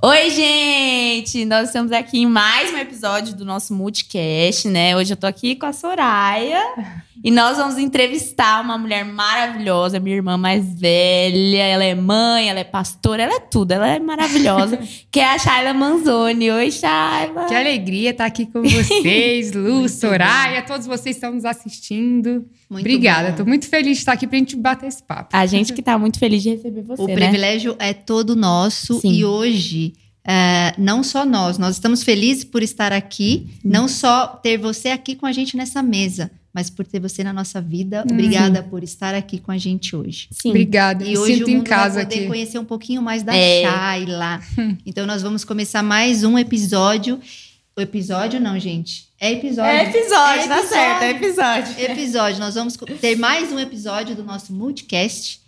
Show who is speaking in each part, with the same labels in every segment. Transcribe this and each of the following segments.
Speaker 1: Oi, gente! Nós estamos aqui em mais um episódio do nosso Multicast, né? Hoje eu tô aqui com a Soraya e nós vamos entrevistar uma mulher maravilhosa, minha irmã mais velha. Ela é mãe, ela é pastora, ela é tudo, ela é maravilhosa, que é a Shayla Manzoni. Oi, Shayla!
Speaker 2: Que alegria estar aqui com vocês, Lu, Soraya, todos vocês estão nos assistindo.
Speaker 3: Muito
Speaker 2: Obrigada, estou muito feliz de estar aqui pra gente bater esse papo.
Speaker 1: A gente que tá muito feliz de receber você,
Speaker 3: O
Speaker 1: né?
Speaker 3: privilégio é todo nosso
Speaker 1: Sim.
Speaker 3: e hoje é, não só nós, nós estamos felizes por estar aqui, não só ter você aqui com a gente nessa mesa, mas por ter você na nossa vida. Obrigada por estar aqui com a gente hoje.
Speaker 1: Sim.
Speaker 2: Obrigada,
Speaker 3: E hoje
Speaker 2: sinto
Speaker 3: o
Speaker 2: em
Speaker 3: mundo
Speaker 2: casa
Speaker 3: vai poder
Speaker 2: aqui.
Speaker 3: conhecer um pouquinho mais da
Speaker 1: É.
Speaker 3: Shayla. Então nós vamos começar mais um episódio. O episódio não, gente. É episódio.
Speaker 1: É episódio,
Speaker 3: É
Speaker 1: tá certo, é episódio.
Speaker 3: episódio. Nós vamos ter mais um episódio do nosso multicast.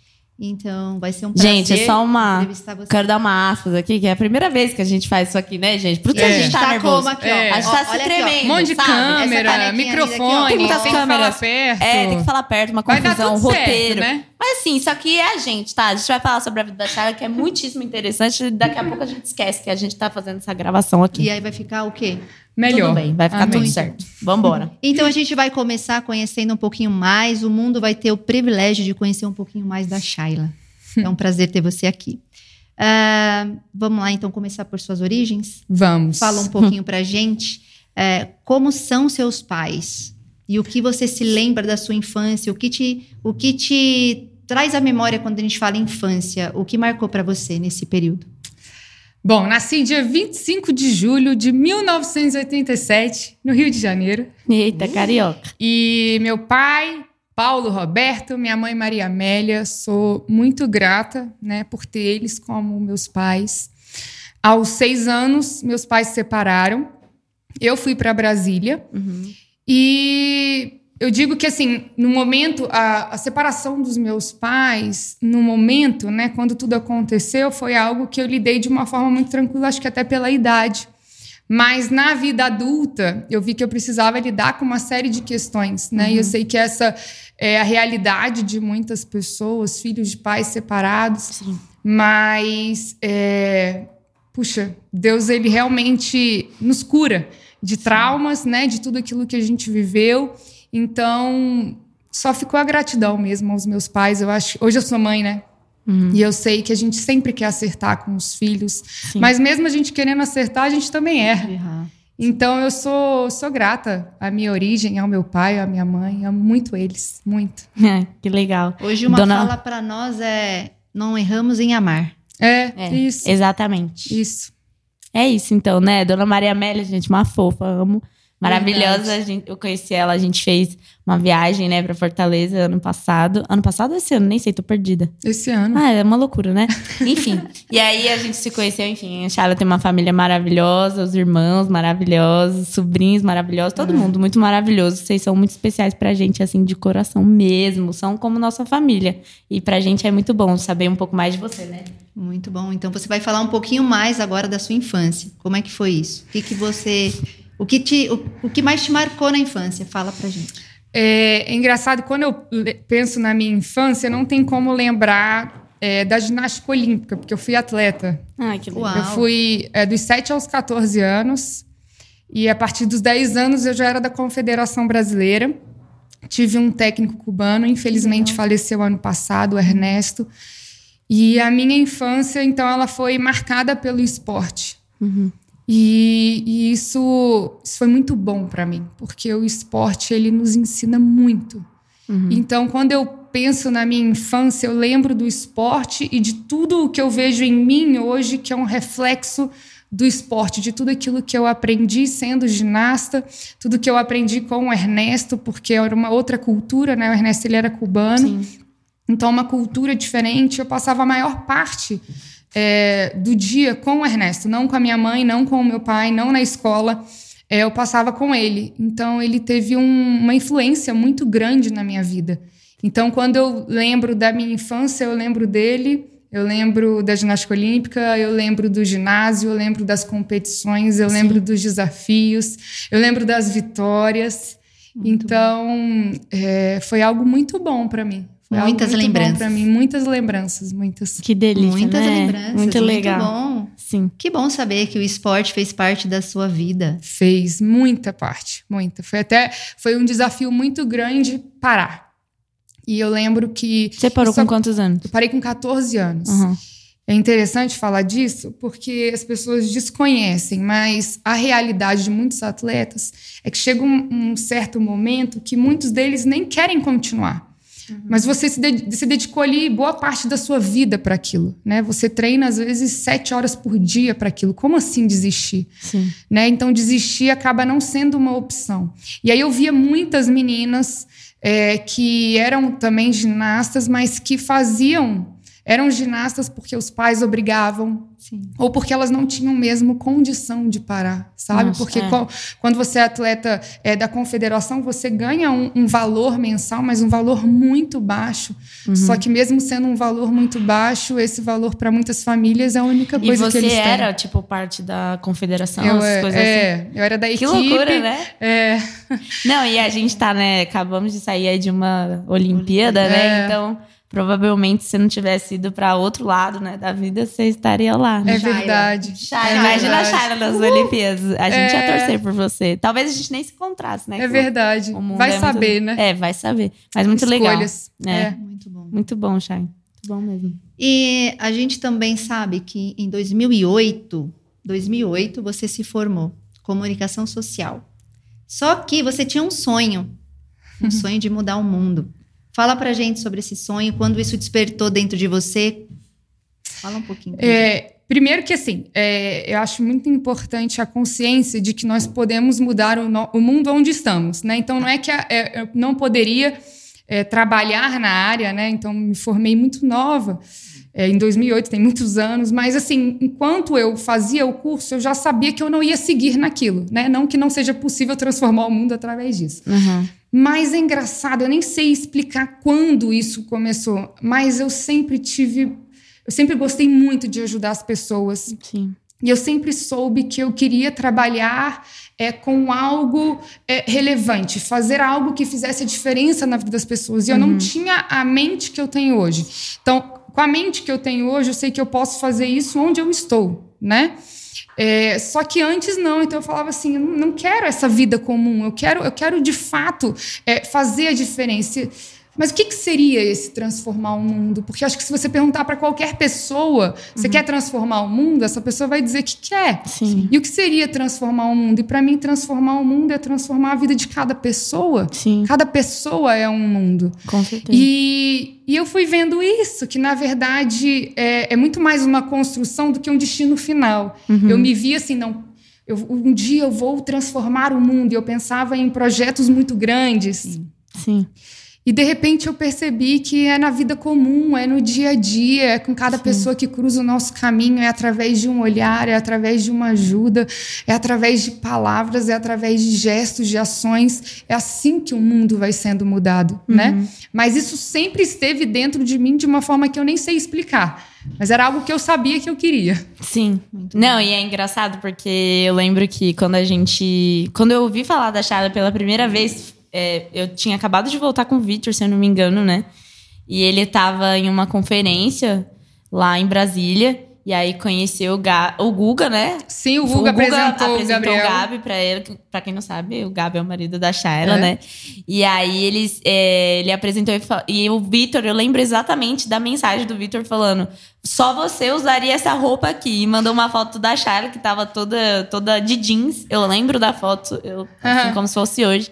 Speaker 3: Então vai ser um prazer
Speaker 1: Gente, é só uma. Quero dar uma aspas aqui, que é a primeira vez que a gente faz isso aqui, né, gente? Por que
Speaker 2: É.
Speaker 1: a gente tá nervoso?
Speaker 3: como aqui, ó.
Speaker 2: É.
Speaker 1: A gente
Speaker 3: Ó,
Speaker 1: tá se
Speaker 3: aqui, ó.
Speaker 1: tremendo.
Speaker 2: Um monte de
Speaker 1: sabe?
Speaker 2: câmera,
Speaker 3: linda aqui, ó.
Speaker 2: microfone,
Speaker 1: Tem
Speaker 2: tem
Speaker 1: muitas
Speaker 2: que falar
Speaker 1: câmeras.
Speaker 2: perto.
Speaker 1: É, tem que falar perto, uma confusão, um
Speaker 2: tudo certo,
Speaker 1: roteiro.
Speaker 2: né?
Speaker 1: Mas assim, isso aqui é a gente, tá? A gente vai falar sobre a vida da Chaga, que é muitíssimo interessante. Daqui a pouco a gente esquece que a gente tá fazendo essa gravação aqui.
Speaker 3: E aí vai ficar o quê?
Speaker 2: Melhor.
Speaker 1: Tudo bem, vai ficar
Speaker 2: Amém.
Speaker 1: tudo certo. Vambora.
Speaker 3: Então a gente vai começar conhecendo um pouquinho mais. O mundo vai ter o privilégio de conhecer um pouquinho mais da Shayla. É um prazer ter você aqui. Ah, vamos lá, então, começar por suas origens.
Speaker 2: Vamos.
Speaker 3: Fala um pouquinho pra gente é, como são seus pais e o que você se lembra da sua infância, o que te, o que te traz à memória quando a gente fala infância, o que marcou pra você nesse período.
Speaker 2: Bom, nasci dia 25 de julho de 1987, no Rio de Janeiro.
Speaker 1: Eita, carioca.
Speaker 2: E meu pai, Paulo Roberto, minha mãe Maria Amélia, sou muito grata né, por ter eles como meus pais. Aos seis anos, meus pais se separaram. Eu fui para Brasília.
Speaker 1: Uhum.
Speaker 2: E eu digo que, assim, no momento, a, a separação dos meus pais, no momento, né, quando tudo aconteceu, foi algo que eu lidei de uma forma muito tranquila, acho que até pela idade. Mas na vida adulta, eu vi que eu precisava lidar com uma série de questões, né? E eu sei que essa é a realidade de muitas pessoas, filhos de pais separados.
Speaker 1: Sim.
Speaker 2: Mas, é, puxa, Deus, ele realmente nos cura de traumas, né? De tudo aquilo que a gente viveu. Então, só ficou a gratidão mesmo aos meus pais. Eu acho. Hoje eu sou mãe, né?
Speaker 1: Uhum.
Speaker 2: E eu sei que a gente sempre quer acertar com os filhos.
Speaker 1: Sim.
Speaker 2: Mas mesmo a gente querendo acertar, a gente também erra. Então eu sou, sou grata à minha origem, ao meu pai, à minha mãe. Amo muito eles. Muito.
Speaker 1: É, que legal.
Speaker 3: Hoje uma
Speaker 1: Dona-
Speaker 3: fala pra nós é não erramos em amar.
Speaker 2: É,
Speaker 1: É,
Speaker 2: isso.
Speaker 1: Exatamente.
Speaker 2: Isso.
Speaker 1: É isso, então, né? Dona Maria Amélia, gente, uma fofa, amo. Maravilhosa. Gente- eu conheci ela, a gente fez uma viagem, né, pra Fortaleza ano passado. Ano passado ou esse ano? Nem sei, tô perdida.
Speaker 2: Esse ano.
Speaker 1: Ah, é uma loucura, né? Enfim. e aí a gente se conheceu, enfim. A Charla tem uma família maravilhosa, os irmãos maravilhosos, sobrinhos maravilhosos, todo mundo muito maravilhoso. Vocês são muito especiais pra gente, assim, de coração mesmo. São como nossa família. E pra gente é muito bom saber um pouco mais de você, né?
Speaker 3: Muito bom. Então você vai falar um pouquinho mais agora da sua infância. Como é que foi isso? O que, que você. O que, te, o, o que mais te marcou na infância? Fala pra gente.
Speaker 2: É, é engraçado, quando eu penso na minha infância, não tem como lembrar é, da ginástica olímpica, porque eu fui atleta.
Speaker 1: Ai, que legal.
Speaker 2: Eu fui é, dos 7 aos 14 anos. E a partir dos 10 anos eu já era da Confederação Brasileira. Tive um técnico cubano, infelizmente faleceu ano passado, o Ernesto. E a minha infância, então, ela foi marcada pelo esporte.
Speaker 1: Uhum.
Speaker 2: E, e isso, isso foi muito bom para mim, porque o esporte ele nos ensina muito.
Speaker 1: Uhum.
Speaker 2: Então, quando eu penso na minha infância, eu lembro do esporte e de tudo o que eu vejo em mim hoje, que é um reflexo do esporte, de tudo aquilo que eu aprendi sendo ginasta, tudo que eu aprendi com o Ernesto, porque era uma outra cultura, né? O Ernesto ele era cubano,
Speaker 1: Sim.
Speaker 2: então uma cultura diferente. Eu passava a maior parte é, do dia com o Ernesto, não com a minha mãe, não com o meu pai, não na escola. É, eu passava com ele. Então ele teve um- uma influência muito grande na minha vida. Então quando eu lembro da minha infância, eu lembro dele. Eu lembro da ginástica olímpica, eu lembro do ginásio, eu lembro das competições, eu lembro dos desafios, eu lembro das vitórias. então, é, foi algo muito bom para mim. Foi
Speaker 3: Muitas
Speaker 2: muito
Speaker 3: lembranças.
Speaker 2: pra mim, muitas lembranças, muitas.
Speaker 1: Que delícia,
Speaker 3: Muitas
Speaker 1: né?
Speaker 3: lembranças.
Speaker 1: Muito legal.
Speaker 3: bom.
Speaker 1: Sim.
Speaker 3: Que bom saber que o esporte fez parte da sua vida.
Speaker 2: Fez muita parte, muita. Foi até foi um desafio muito grande parar. E eu lembro que
Speaker 1: Você parou com quantos anos?
Speaker 2: eu parei com 14 anos.
Speaker 1: Uhum.
Speaker 2: É interessante falar disso porque as pessoas desconhecem, mas a realidade de muitos atletas é que chega um, um certo momento que muitos deles nem querem continuar. Mas você se, de- se dedicou ali boa parte da sua vida para aquilo, né? Você treina às vezes sete horas por dia para aquilo. Como assim desistir?
Speaker 1: Sim.
Speaker 2: né? Então desistir acaba não sendo uma opção. E aí eu via muitas meninas é, que eram também ginastas, mas que faziam eram ginastas porque os pais obrigavam
Speaker 3: Sim.
Speaker 2: ou porque elas não tinham mesmo condição de parar, sabe?
Speaker 1: Nossa,
Speaker 2: porque
Speaker 1: é.
Speaker 2: qual- quando você é atleta é, da confederação, você ganha um, um valor mensal, mas um valor muito baixo.
Speaker 1: Uhum.
Speaker 2: Só que mesmo sendo um valor muito baixo, esse valor para muitas famílias é a única
Speaker 1: E
Speaker 2: coisa que
Speaker 1: você
Speaker 2: eles têm.
Speaker 1: era, tipo, parte da confederação,
Speaker 2: Eu,
Speaker 1: essas
Speaker 2: é,
Speaker 1: coisas assim?
Speaker 2: é, eu era da
Speaker 1: Que
Speaker 2: equipe.
Speaker 1: loucura, né?
Speaker 2: É,
Speaker 1: Não, e a gente tá, né? Acabamos de sair aí de uma Olimpíada, né?
Speaker 2: É.
Speaker 1: Então, provavelmente, se não tivesse ido pra outro lado, né, da vida, você estaria lá.
Speaker 2: é
Speaker 1: Né?
Speaker 3: Shaila.
Speaker 2: verdade.
Speaker 1: Shaila,
Speaker 2: é
Speaker 1: imagina a. Shaila nas Olimpíadas. A gente ia
Speaker 2: É.
Speaker 1: torcer por você. Talvez a gente nem se encontrasse, né?
Speaker 2: É verdade.
Speaker 1: o mundo
Speaker 2: Vai
Speaker 1: é muito-
Speaker 2: saber, né?
Speaker 1: É, vai saber. Mas muito legal.
Speaker 2: Escolhas.
Speaker 1: É.
Speaker 2: É.
Speaker 3: Muito bom.
Speaker 1: Muito bom, Chay. Muito bom mesmo.
Speaker 3: E a gente também sabe que em 2008, 2008 você se formou comunicação social. Só que você tinha um sonho, um sonho de mudar o mundo. Fala pra gente sobre esse sonho, quando isso despertou dentro de você. Fala um pouquinho.
Speaker 2: É, primeiro que assim, é, eu acho muito importante a consciência de que nós podemos mudar o, no- o mundo onde estamos, né? Então não é que a- é, eu não poderia é, trabalhar na área, né? Então me formei muito nova. é, em 2008, tem muitos anos, mas assim, enquanto eu fazia o curso, eu já sabia que eu não ia seguir naquilo, né? Não que não seja possível transformar o mundo através disso.
Speaker 1: Uhum.
Speaker 2: Mas é engraçado, eu nem sei explicar quando isso começou, mas eu sempre tive. Eu sempre gostei muito de ajudar as pessoas.
Speaker 1: Sim.
Speaker 2: E eu sempre soube que eu queria trabalhar é, com algo é, relevante, fazer algo que fizesse a diferença na vida das pessoas. E eu não tinha a mente que eu tenho hoje. Então, com a mente que eu tenho hoje, eu sei que eu posso fazer isso onde eu estou, né? É, só que antes não, então eu falava assim, eu não quero essa vida comum, eu quero, eu quero de fato é, fazer a diferença. Mas o que, que seria esse transformar o mundo? Porque acho que se você perguntar para qualquer pessoa, você quer transformar o mundo, essa pessoa vai dizer que quer.
Speaker 1: Sim.
Speaker 2: E o que seria transformar o mundo? E para mim, transformar o mundo é transformar a vida de cada pessoa.
Speaker 1: Sim.
Speaker 2: Cada pessoa é um mundo.
Speaker 1: Com certeza.
Speaker 2: E, e eu fui vendo isso, que na verdade é, é muito mais uma construção do que um destino final.
Speaker 1: Uhum.
Speaker 2: Eu me via assim, não. Eu, um dia eu vou transformar o mundo. E eu pensava em projetos muito grandes.
Speaker 1: Sim.
Speaker 2: E de repente eu percebi que é na vida comum, é no dia a dia, é com cada pessoa que cruza o nosso caminho, é através de um olhar, é através de uma ajuda, é através de palavras, é através de gestos, de ações. É assim que o mundo vai sendo mudado, né? Mas isso sempre esteve dentro de mim de uma forma que eu nem sei explicar. Mas era algo que eu sabia que eu queria.
Speaker 1: Sim.
Speaker 3: Muito
Speaker 1: Não, e é engraçado porque eu lembro que quando a gente. Quando eu ouvi falar da Charla pela primeira vez, é, eu tinha acabado de voltar com o Victor, se eu não me engano, né? E ele tava em uma conferência lá em Brasília. E aí conheceu o, Ga- o Guga, né?
Speaker 2: Sim, o Guga, apresentou, o Gabriel.
Speaker 1: o Gabi pra ele. Pra quem não sabe, o Gabi é o marido da Shayla,
Speaker 2: É.
Speaker 1: né? E aí eles, é, ele apresentou e, e o Vitor, eu lembro exatamente da mensagem do Vitor falando: só você usaria essa roupa aqui. E mandou uma foto da Shayla que tava toda, toda de jeans. Eu lembro da foto, eu, assim, como se fosse hoje.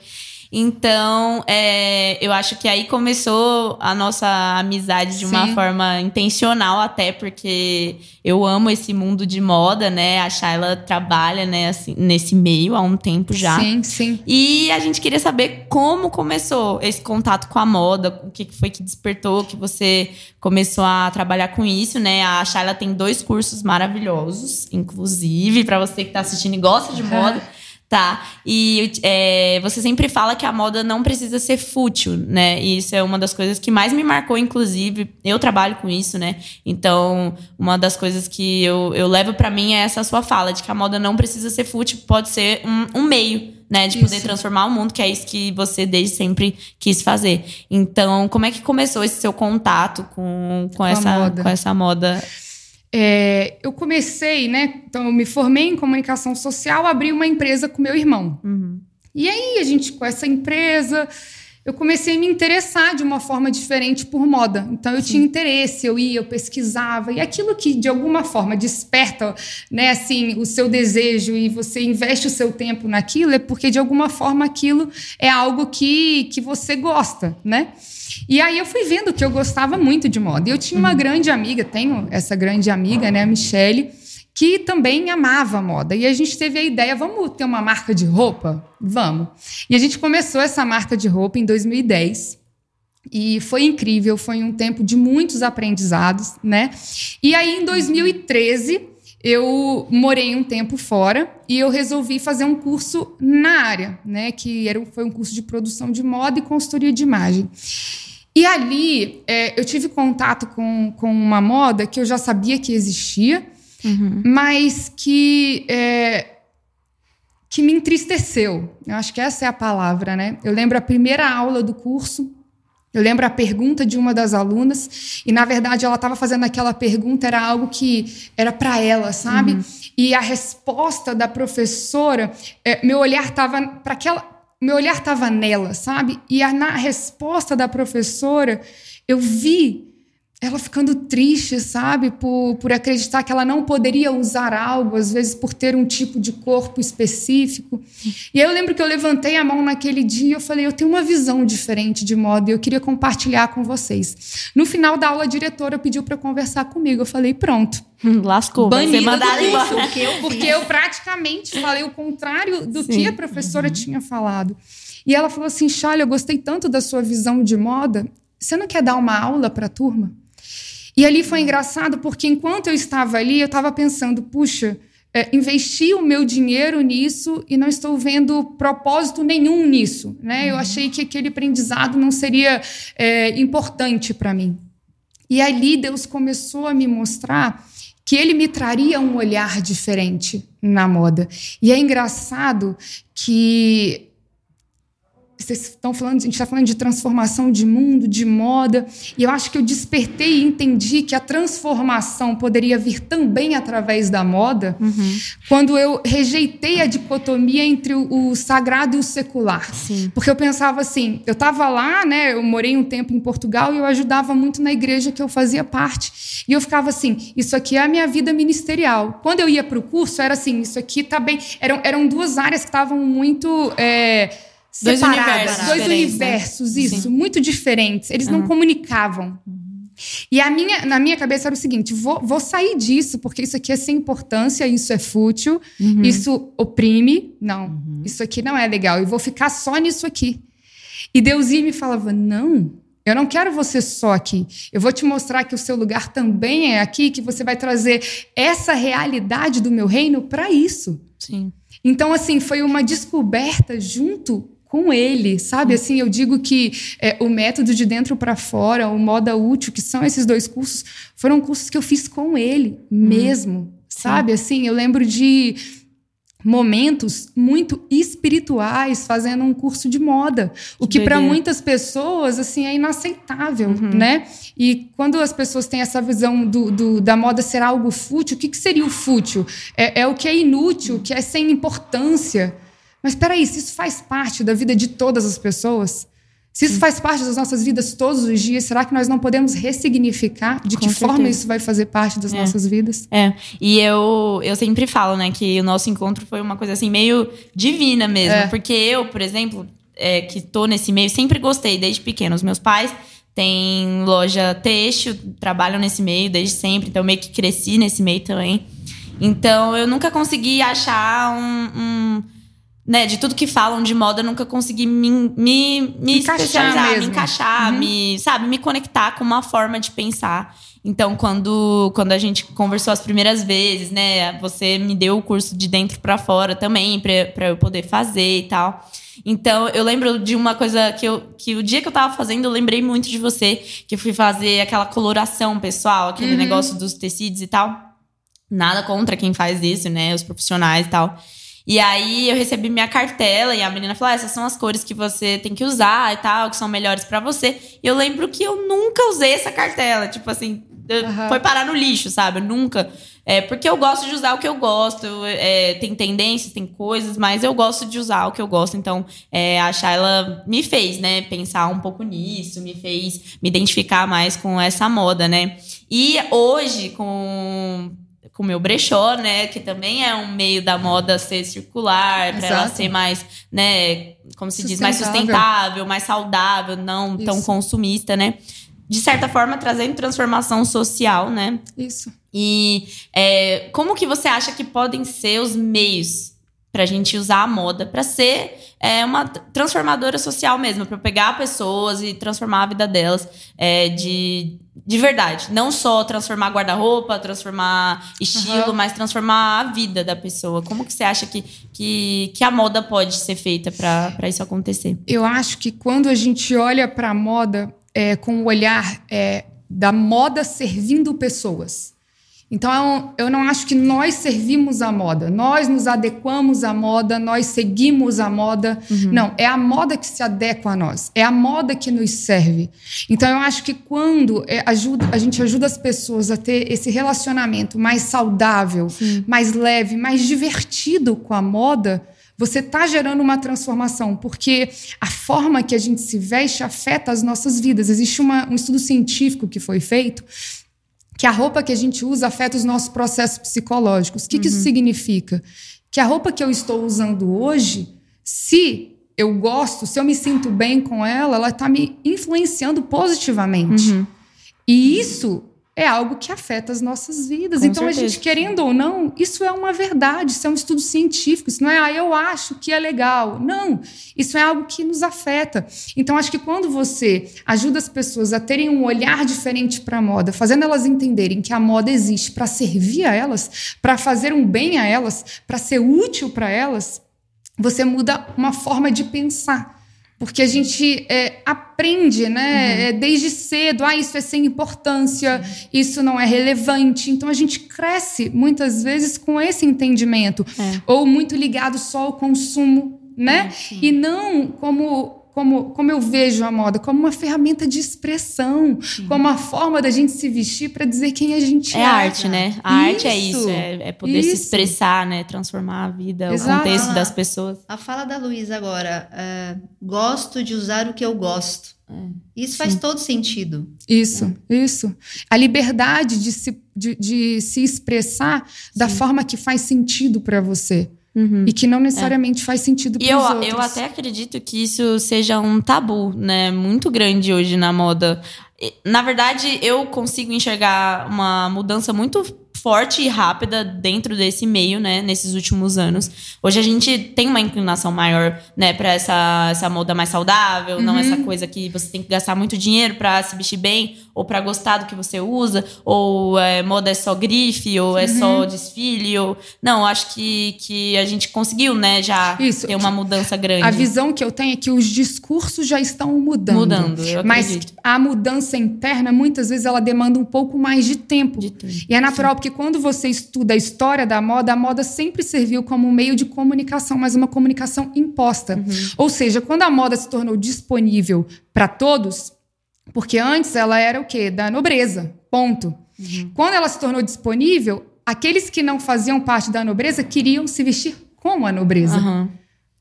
Speaker 1: Então, é, eu acho que aí começou a nossa amizade de uma
Speaker 2: Sim.
Speaker 1: forma intencional, até porque eu amo esse mundo de moda, né? A Shayla trabalha né, assim, nesse meio há um tempo já.
Speaker 2: Sim, sim.
Speaker 1: E a gente queria saber como começou esse contato com a moda, o que foi que despertou, que você começou a trabalhar com isso, né? A Shayla tem dois cursos maravilhosos, inclusive, para você que tá assistindo e gosta de moda. Tá, e é, você sempre fala que a moda não precisa ser fútil, né? E isso é uma das coisas que mais me marcou, inclusive. Eu trabalho com isso, né? Então, uma das coisas que eu, eu levo pra mim é essa sua fala, de que a moda não precisa ser fútil, pode ser um, um meio, né? De poder
Speaker 2: Isso.
Speaker 1: transformar o mundo, que é isso que você desde sempre quis fazer. Então, como é que começou esse seu contato com, com,
Speaker 2: a
Speaker 1: essa,
Speaker 2: moda.
Speaker 1: com essa moda?
Speaker 2: É, eu comecei, né? Então, eu me formei em comunicação social, abri uma empresa com meu irmão.
Speaker 1: Uhum.
Speaker 2: E aí, a gente, com essa empresa, eu comecei a me interessar de uma forma diferente por moda. Então, eu tinha interesse, eu ia, eu pesquisava. E aquilo que, de alguma forma, desperta, né, assim, o seu desejo e você investe o seu tempo naquilo, é porque, de alguma forma, aquilo é algo que, que você gosta, né? E aí eu fui vendo que eu gostava muito de moda. E eu tinha uma grande amiga, tenho essa grande amiga, né, a Michelle, que também amava moda. E a gente teve a ideia, vamos ter uma marca de roupa? Vamos. E a gente começou essa marca de roupa em 2010. E foi incrível, foi um tempo de muitos aprendizados, né? E aí em 2013 eu morei um tempo fora e eu resolvi fazer um curso na área, né? Que era, foi um curso de produção de moda e consultoria de imagem. E ali é, eu tive contato com, com uma moda que eu já sabia que existia,
Speaker 1: Uhum.
Speaker 2: mas que é, que me entristeceu. Eu acho que essa é a palavra, né? Eu lembro a primeira aula do curso. Eu lembro a pergunta de uma das alunas e na verdade ela estava fazendo aquela pergunta era algo que era para ela, sabe? E a resposta da professora, é, meu olhar estava para aquela, meu olhar estava nela, sabe? E a, na resposta da professora eu vi ela ficando triste, sabe? Por, por acreditar que ela não poderia usar algo, às vezes por ter um tipo de corpo específico. E aí eu lembro que eu levantei a mão naquele dia e eu falei: eu tenho uma visão diferente de moda e eu queria compartilhar com vocês. No final da aula, a diretora pediu para conversar comigo. Eu falei: pronto.
Speaker 1: Lascou, vai ser
Speaker 2: Banida curso,
Speaker 1: embora.
Speaker 3: Porque eu
Speaker 2: Porque eu praticamente falei o contrário do
Speaker 1: Sim.
Speaker 2: que a professora tinha falado. E ela falou assim: Charlie, eu gostei tanto da sua visão de moda. Você não quer dar uma aula para a turma? E ali foi engraçado porque enquanto eu estava ali, eu estava pensando, puxa, é, investi o meu dinheiro nisso e não estou vendo propósito nenhum nisso, né? Eu achei que aquele aprendizado não seria é, importante para mim. E ali Deus começou a me mostrar que ele me traria um olhar diferente na moda. E é engraçado que vocês estão falando, a gente está falando de transformação de mundo, de moda, e eu acho que eu despertei e entendi que a transformação poderia vir também através da moda, quando eu rejeitei a dicotomia entre o, o sagrado e o secular.
Speaker 1: Sim.
Speaker 2: Porque eu pensava assim, eu estava lá, né? Eu morei um tempo em Portugal e eu ajudava muito na igreja que eu fazia parte. E eu ficava assim, isso aqui é a minha vida ministerial. Quando eu ia para o curso, era assim, isso aqui tá bem. Eram, eram duas áreas que estavam muito. é,
Speaker 1: Dois universos
Speaker 2: dois
Speaker 1: né?
Speaker 2: universos, isso,
Speaker 1: Sim.
Speaker 2: muito diferentes. Eles não comunicavam. E a minha, na minha cabeça era o seguinte: vou, vou sair disso, porque isso aqui é sem importância, isso é fútil,
Speaker 1: Uhum.
Speaker 2: isso oprime. Não, isso aqui não é legal. E vou ficar só nisso aqui. E Deus ia e me falava: não. Eu não quero você só aqui. Eu vou te mostrar que o seu lugar também é aqui, que você vai trazer essa realidade do meu reino para isso.
Speaker 1: Sim.
Speaker 2: Então, assim, foi uma descoberta junto com ele, sabe? Assim, eu digo que é, o método de dentro para fora, o moda útil, que são esses dois cursos, foram cursos que eu fiz com ele mesmo, sabe? Assim, eu lembro de momentos muito espirituais fazendo um curso de moda, o que para muitas pessoas assim é inaceitável, né? E quando as pessoas têm essa visão do, do- da moda ser algo fútil, o que, que seria o fútil? É, é o que é inútil, o que é sem importância. Mas peraí, se isso faz parte da vida de todas as pessoas, se isso faz parte das nossas vidas todos os dias, será que nós não podemos ressignificar de
Speaker 1: Com
Speaker 2: que forma
Speaker 1: certeza.
Speaker 2: isso vai fazer parte das
Speaker 1: É.
Speaker 2: nossas vidas?
Speaker 1: É, e eu, eu sempre falo, né, que o nosso encontro foi uma coisa assim, meio divina mesmo.
Speaker 2: É.
Speaker 1: Porque eu, por exemplo, é, que tô nesse meio, sempre gostei desde pequeno. Os meus pais têm loja têxtil, trabalham nesse meio desde sempre, então meio que cresci nesse meio também. Então eu nunca consegui achar um. um, né, de tudo que falam de moda, eu nunca consegui me, me, me
Speaker 2: Encaixar
Speaker 1: especializar, me
Speaker 2: mesmo.
Speaker 1: encaixar,
Speaker 2: Uhum.
Speaker 1: me, sabe, me conectar com uma forma de pensar. Então, quando, quando a gente conversou as primeiras vezes, né, você me deu o curso de dentro pra fora também, pra eu poder fazer e tal. Então, eu lembro de uma coisa que, eu, que o dia que eu tava fazendo, eu lembrei muito de você, que eu fui fazer aquela coloração pessoal, aquele
Speaker 2: Uhum.
Speaker 1: negócio dos tecidos e tal. Nada contra quem faz isso, né, os profissionais e tal. E aí eu recebi minha cartela e a menina falou: ah, essas são as cores que você tem que usar e tal, que são melhores para você. E eu lembro que eu nunca usei essa cartela. Tipo assim, uhum. foi parar no lixo, sabe? Eu nunca. É, porque eu gosto de usar o que eu gosto. É, tem tendências, tem coisas, mas eu gosto de usar o que eu gosto. Então, é, a Shayla me fez, né, pensar um pouco nisso, me fez me identificar mais com essa moda, né? E hoje, com com o meu brechó, né? Que também é um meio da moda ser circular, para ela ser mais, né? Como se diz, mais sustentável, mais saudável, não Isso. tão consumista, né? De certa forma, trazendo transformação social, né?
Speaker 2: Isso.
Speaker 1: E é, como que você acha que podem ser os meios para a gente usar a moda para ser é, uma transformadora social mesmo, para pegar pessoas e transformar a vida delas é, de, de verdade. Não só transformar guarda-roupa, transformar estilo, uhum. mas transformar a vida da pessoa. Como que você acha que, que, que a moda pode ser feita para isso acontecer?
Speaker 2: Eu acho que quando a gente olha para a moda é, com o olhar é, da moda servindo pessoas, então, eu não acho que nós servimos a moda, nós nos adequamos à moda, nós seguimos a moda. Uhum. Não, é a moda que se adequa a nós, é a moda que nos serve. Então, eu acho que quando é, ajuda, a gente ajuda as pessoas a ter esse relacionamento mais saudável, Sim. mais leve, mais divertido com a moda, você está gerando uma transformação, porque a forma que a gente se veste afeta as nossas vidas. Existe uma, um estudo científico que foi feito que a roupa que a gente usa afeta os nossos processos psicológicos. O que, uhum. que isso uhum. significa? Que a roupa que eu estou usando hoje, se eu gosto, se eu me sinto bem com ela, ela está me influenciando positivamente. Uhum. E isso é algo que afeta as nossas vidas. Com então, certeza. a gente, querendo ou não, isso é uma verdade, isso é um estudo científico, isso não é, ah, eu acho que é legal. Não, isso é algo que nos afeta. Então, acho que quando você ajuda as pessoas a terem um olhar diferente para a moda, fazendo elas entenderem que a moda existe para servir a elas, para fazer um bem a elas, para ser útil para elas, você muda uma forma de pensar. Porque a gente é, aprende, né, uhum. é, desde cedo, ah, isso é sem importância, isso não é relevante. Então a gente cresce muitas vezes com esse entendimento, é. ou muito ligado só ao consumo, né? e não como como, como eu vejo a moda, como uma ferramenta de expressão, Sim. como uma forma da gente se vestir para dizer quem a gente é.
Speaker 1: É arte, né? A isso, arte é isso, é, é poder isso. se expressar, né? Transformar a vida, Exato. o contexto das pessoas.
Speaker 3: A fala da Luísa agora, é, gosto de usar o que eu gosto. É. Isso faz Sim. todo sentido.
Speaker 2: Isso, é. isso. A liberdade de se, de, de se expressar Sim. da forma que faz sentido para você. Uhum. E que não necessariamente é. faz sentido para os outros.
Speaker 1: Eu até acredito que isso seja um tabu, né? Muito grande hoje na moda. Na verdade, eu consigo enxergar uma mudança muito forte e rápida dentro desse meio, né, nesses últimos anos. Hoje a gente tem uma inclinação maior, né, para essa, essa moda mais saudável, uhum. não essa coisa que você tem que gastar muito dinheiro para se vestir bem ou para gostar do que você usa, ou é, moda é só grife, ou é uhum. só desfile, ou não, acho que, que a gente conseguiu, né, já Isso. ter uma mudança grande.
Speaker 2: A visão que eu tenho é que os discursos já estão mudando.
Speaker 1: Mudando, eu
Speaker 2: Mas a mudança interna muitas vezes ela demanda um pouco mais de tempo. De tempo. E é natural Sim. porque quando você estuda a história da moda, a moda sempre serviu como um meio de comunicação, mas uma comunicação imposta. Uhum. Ou seja, quando a moda se tornou disponível para todos, porque antes ela era o quê? Da nobreza. Ponto. Uhum. Quando ela se tornou disponível, aqueles que não faziam parte da nobreza queriam se vestir como a nobreza. Uhum.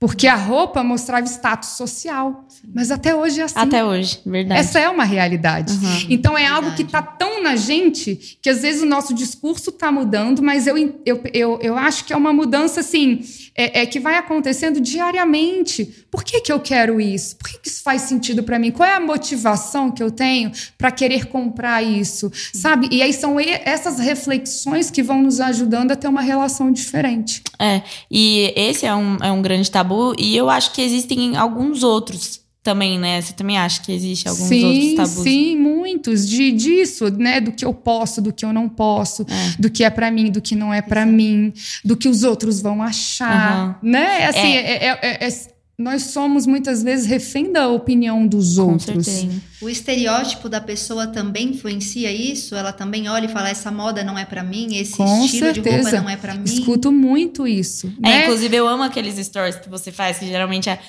Speaker 2: Porque a roupa mostrava status social. Sim. Mas até hoje é assim.
Speaker 1: Até hoje, verdade.
Speaker 2: Essa é uma realidade. Uhum, então é verdade. algo que está tão na gente que às vezes o nosso discurso está mudando, mas eu, eu, eu, eu acho que é uma mudança assim é, é, que vai acontecendo diariamente. Por que, que eu quero isso? Por que, que isso faz sentido para mim? Qual é a motivação que eu tenho para querer comprar isso? Sabe? E aí são essas reflexões que vão nos ajudando a ter uma relação diferente.
Speaker 1: É, e esse é um, é um grande tabu, e eu acho que existem alguns outros também, né? Você também acha que existe alguns
Speaker 2: sim,
Speaker 1: outros tabus?
Speaker 2: Sim, muitos de disso, né? Do que eu posso, do que eu não posso, é. do que é para mim, do que não é para mim, do que os outros vão achar, uhum. né? Assim, é. É, é, é nós somos muitas vezes refém da opinião dos
Speaker 1: Com
Speaker 2: outros.
Speaker 1: certeza.
Speaker 3: O estereótipo da pessoa também influencia isso? Ela também olha e fala: essa moda não é pra mim, esse
Speaker 2: Com
Speaker 3: estilo de roupa
Speaker 2: certeza.
Speaker 3: não é pra mim.
Speaker 2: Escuto muito isso.
Speaker 1: É,
Speaker 2: né?
Speaker 1: inclusive eu amo aqueles stories que você faz, que geralmente é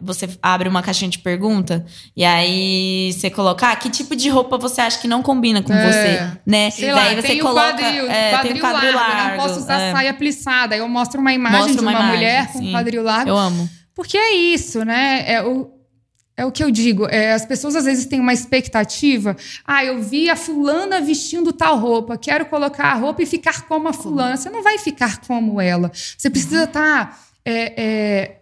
Speaker 1: você abre uma caixinha de pergunta e aí você coloca, ah, que tipo de roupa você acha que não combina com
Speaker 2: É.
Speaker 1: você, né?
Speaker 2: Sei
Speaker 1: Daí
Speaker 2: lá,
Speaker 1: você
Speaker 2: tem
Speaker 1: coloca,
Speaker 2: o quadril,
Speaker 1: é,
Speaker 2: quadril,
Speaker 1: tem o quadril
Speaker 2: largo,
Speaker 1: largo,
Speaker 2: não posso usar
Speaker 1: é.
Speaker 2: saia plissada. Eu mostro uma imagem
Speaker 1: Mostra
Speaker 2: de
Speaker 1: uma
Speaker 2: uma,
Speaker 1: imagem,
Speaker 2: mulher com
Speaker 1: sim.
Speaker 2: quadril largo.
Speaker 1: Eu amo.
Speaker 2: Porque é isso, né? É o, é o que eu digo. É, as pessoas às vezes têm uma expectativa. Ah, eu vi a fulana vestindo tal roupa. Quero colocar a roupa e ficar como a fulana. Você não vai ficar como ela. Você precisa estar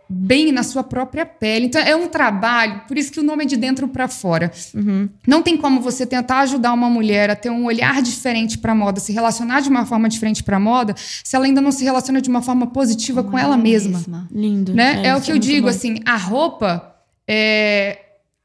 Speaker 2: bem na sua própria pele. Então é um trabalho. Por isso que o nome é de dentro para fora.
Speaker 1: Uhum.
Speaker 2: Não tem como você tentar ajudar uma mulher a ter um olhar diferente para moda, se relacionar de uma forma diferente para moda, se ela ainda não se relaciona de uma forma positiva com, ela mesma
Speaker 1: Lindo.
Speaker 2: né? É, o
Speaker 1: isso
Speaker 2: que eu
Speaker 1: muito
Speaker 2: digo,
Speaker 1: bom.
Speaker 2: assim, a roupa, é,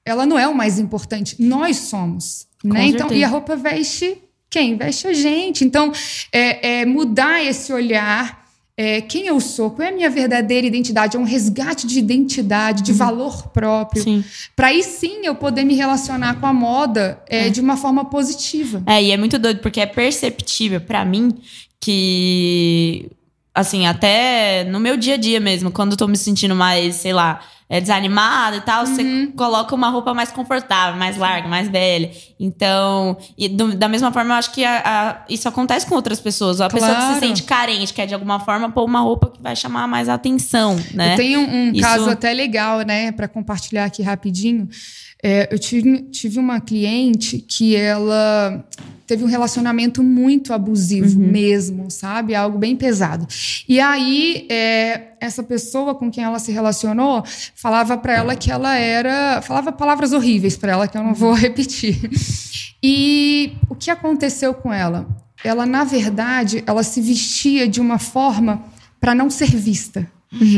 Speaker 2: ela não é o mais importante. Nós somos, né? Então, e a roupa veste quem? Veste a gente. Então, é, é mudar esse olhar. É, quem eu sou, qual é a minha verdadeira identidade? É um resgate de identidade,
Speaker 1: Uhum.
Speaker 2: de valor próprio. Para aí sim eu poder me relacionar com a moda é, de uma forma positiva.
Speaker 1: É, e é muito doido, porque é perceptível pra mim que, assim, até no meu dia a dia mesmo, quando eu tô me sentindo mais, sei lá, é, desanimada e tal,
Speaker 2: Uhum.
Speaker 1: você coloca uma roupa mais confortável, mais larga, mais velha. Então, e do- da mesma forma, eu acho que a- a- isso acontece com outras pessoas. A pessoa que se
Speaker 2: Claro.
Speaker 1: sente carente, quer de alguma forma pôr uma roupa que vai chamar mais atenção, né?
Speaker 2: Eu tenho um
Speaker 1: Isso-
Speaker 2: caso até legal, né, para compartilhar aqui rapidinho. É, eu tive, tive uma cliente que ela teve um relacionamento muito abusivo mesmo, sabe? Algo bem pesado. E aí, é, essa pessoa com quem ela se relacionou falava para ela que ela era. falava palavras horríveis para ela, que eu não vou repetir. E o que aconteceu com ela? Ela, na verdade, ela se vestia de uma forma para não ser vista.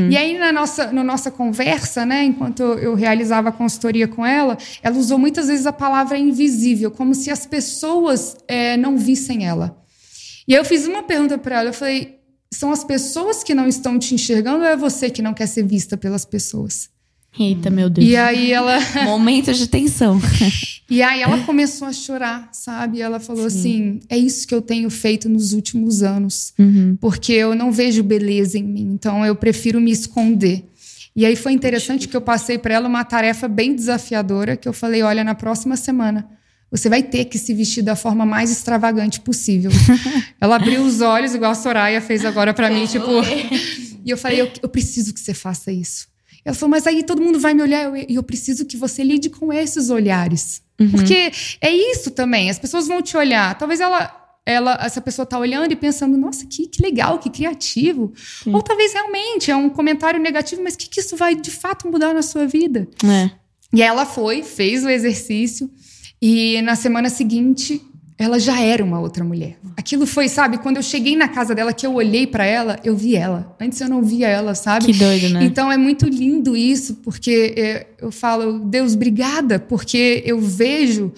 Speaker 2: E aí, na nossa, na nossa conversa, né, enquanto eu, realizava a consultoria com ela, ela usou muitas vezes a palavra invisível, como se as pessoas eh, não vissem ela. E aí eu fiz uma pergunta para ela, eu falei, são as pessoas que não estão te enxergando ou é você que não quer ser vista pelas pessoas?
Speaker 1: Eita, meu Deus.
Speaker 2: E aí ela...
Speaker 1: Momentos de tensão.
Speaker 2: E aí ela começou a chorar, sabe? E ela falou assim: é isso que eu tenho feito nos últimos anos,
Speaker 1: Uhum.
Speaker 2: porque eu não vejo beleza em mim, então eu prefiro me esconder. E aí foi interessante que eu passei para ela uma tarefa bem desafiadora, que eu falei: olha, na próxima semana você vai ter que se vestir da forma mais extravagante possível. ela abriu os olhos, igual a Soraya fez agora para mim, tipo. E eu falei: eu, eu preciso que você faça isso. Ela falou, mas aí todo mundo vai me olhar e eu, eu preciso que você lide com esses olhares. Porque é isso também, as pessoas vão te olhar. Talvez ela, ela essa pessoa tá olhando e pensando, nossa, que, que legal, que criativo. Ou talvez realmente é um comentário negativo, mas o que, que isso vai de fato mudar na sua vida?
Speaker 1: É.
Speaker 2: E ela foi, fez o exercício e na semana seguinte ela já era uma outra mulher. Aquilo foi, sabe, quando eu cheguei na casa dela, que eu olhei pra ela, eu vi ela. Antes eu não via ela, sabe?
Speaker 1: Que doido, né?
Speaker 2: Então é muito lindo isso, porque é, eu falo, Deus, obrigada, porque eu vejo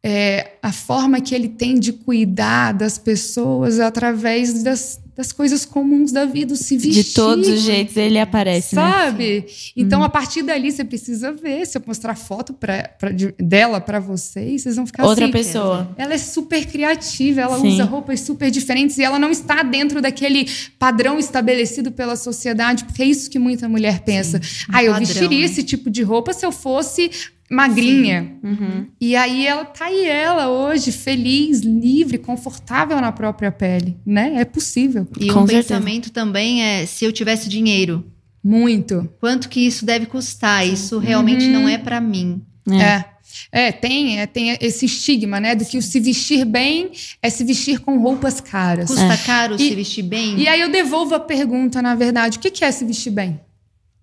Speaker 2: é, a forma que Ele tem de cuidar das pessoas através das, das coisas comuns da vida, se vestir.
Speaker 1: De todos os jeitos ele aparece, né?
Speaker 2: Sabe? Então, a partir dali, você precisa ver. Se eu mostrar foto pra, pra- de- dela pra vocês, vocês vão ficar
Speaker 1: Outra
Speaker 2: assim.
Speaker 1: pessoa.
Speaker 2: Ela é super criativa, ela
Speaker 1: Sim.
Speaker 2: usa roupas super diferentes e ela não está dentro daquele padrão estabelecido pela sociedade, porque é isso que muita mulher pensa.
Speaker 3: um
Speaker 2: ah, eu
Speaker 3: padrão,
Speaker 2: vestiria
Speaker 3: né?
Speaker 2: esse tipo de roupa se eu fosse magrinha.
Speaker 1: Uhum.
Speaker 2: E aí ela tá aí ela hoje, feliz, livre, confortável na própria pele, né? É possível.
Speaker 3: E
Speaker 1: Com
Speaker 3: um
Speaker 1: certeza.
Speaker 3: pensamento também é: se eu tivesse dinheiro,
Speaker 2: Muito.
Speaker 3: quanto que isso deve custar? Isso realmente
Speaker 2: Uhum.
Speaker 3: não é pra mim.
Speaker 1: É.
Speaker 2: É, tem, é, tem esse estigma, né? Do que o se vestir bem é se vestir com roupas caras.
Speaker 3: Custa caro
Speaker 2: E-
Speaker 3: se vestir bem?
Speaker 2: E aí eu devolvo a pergunta, na verdade, o que que é se vestir bem?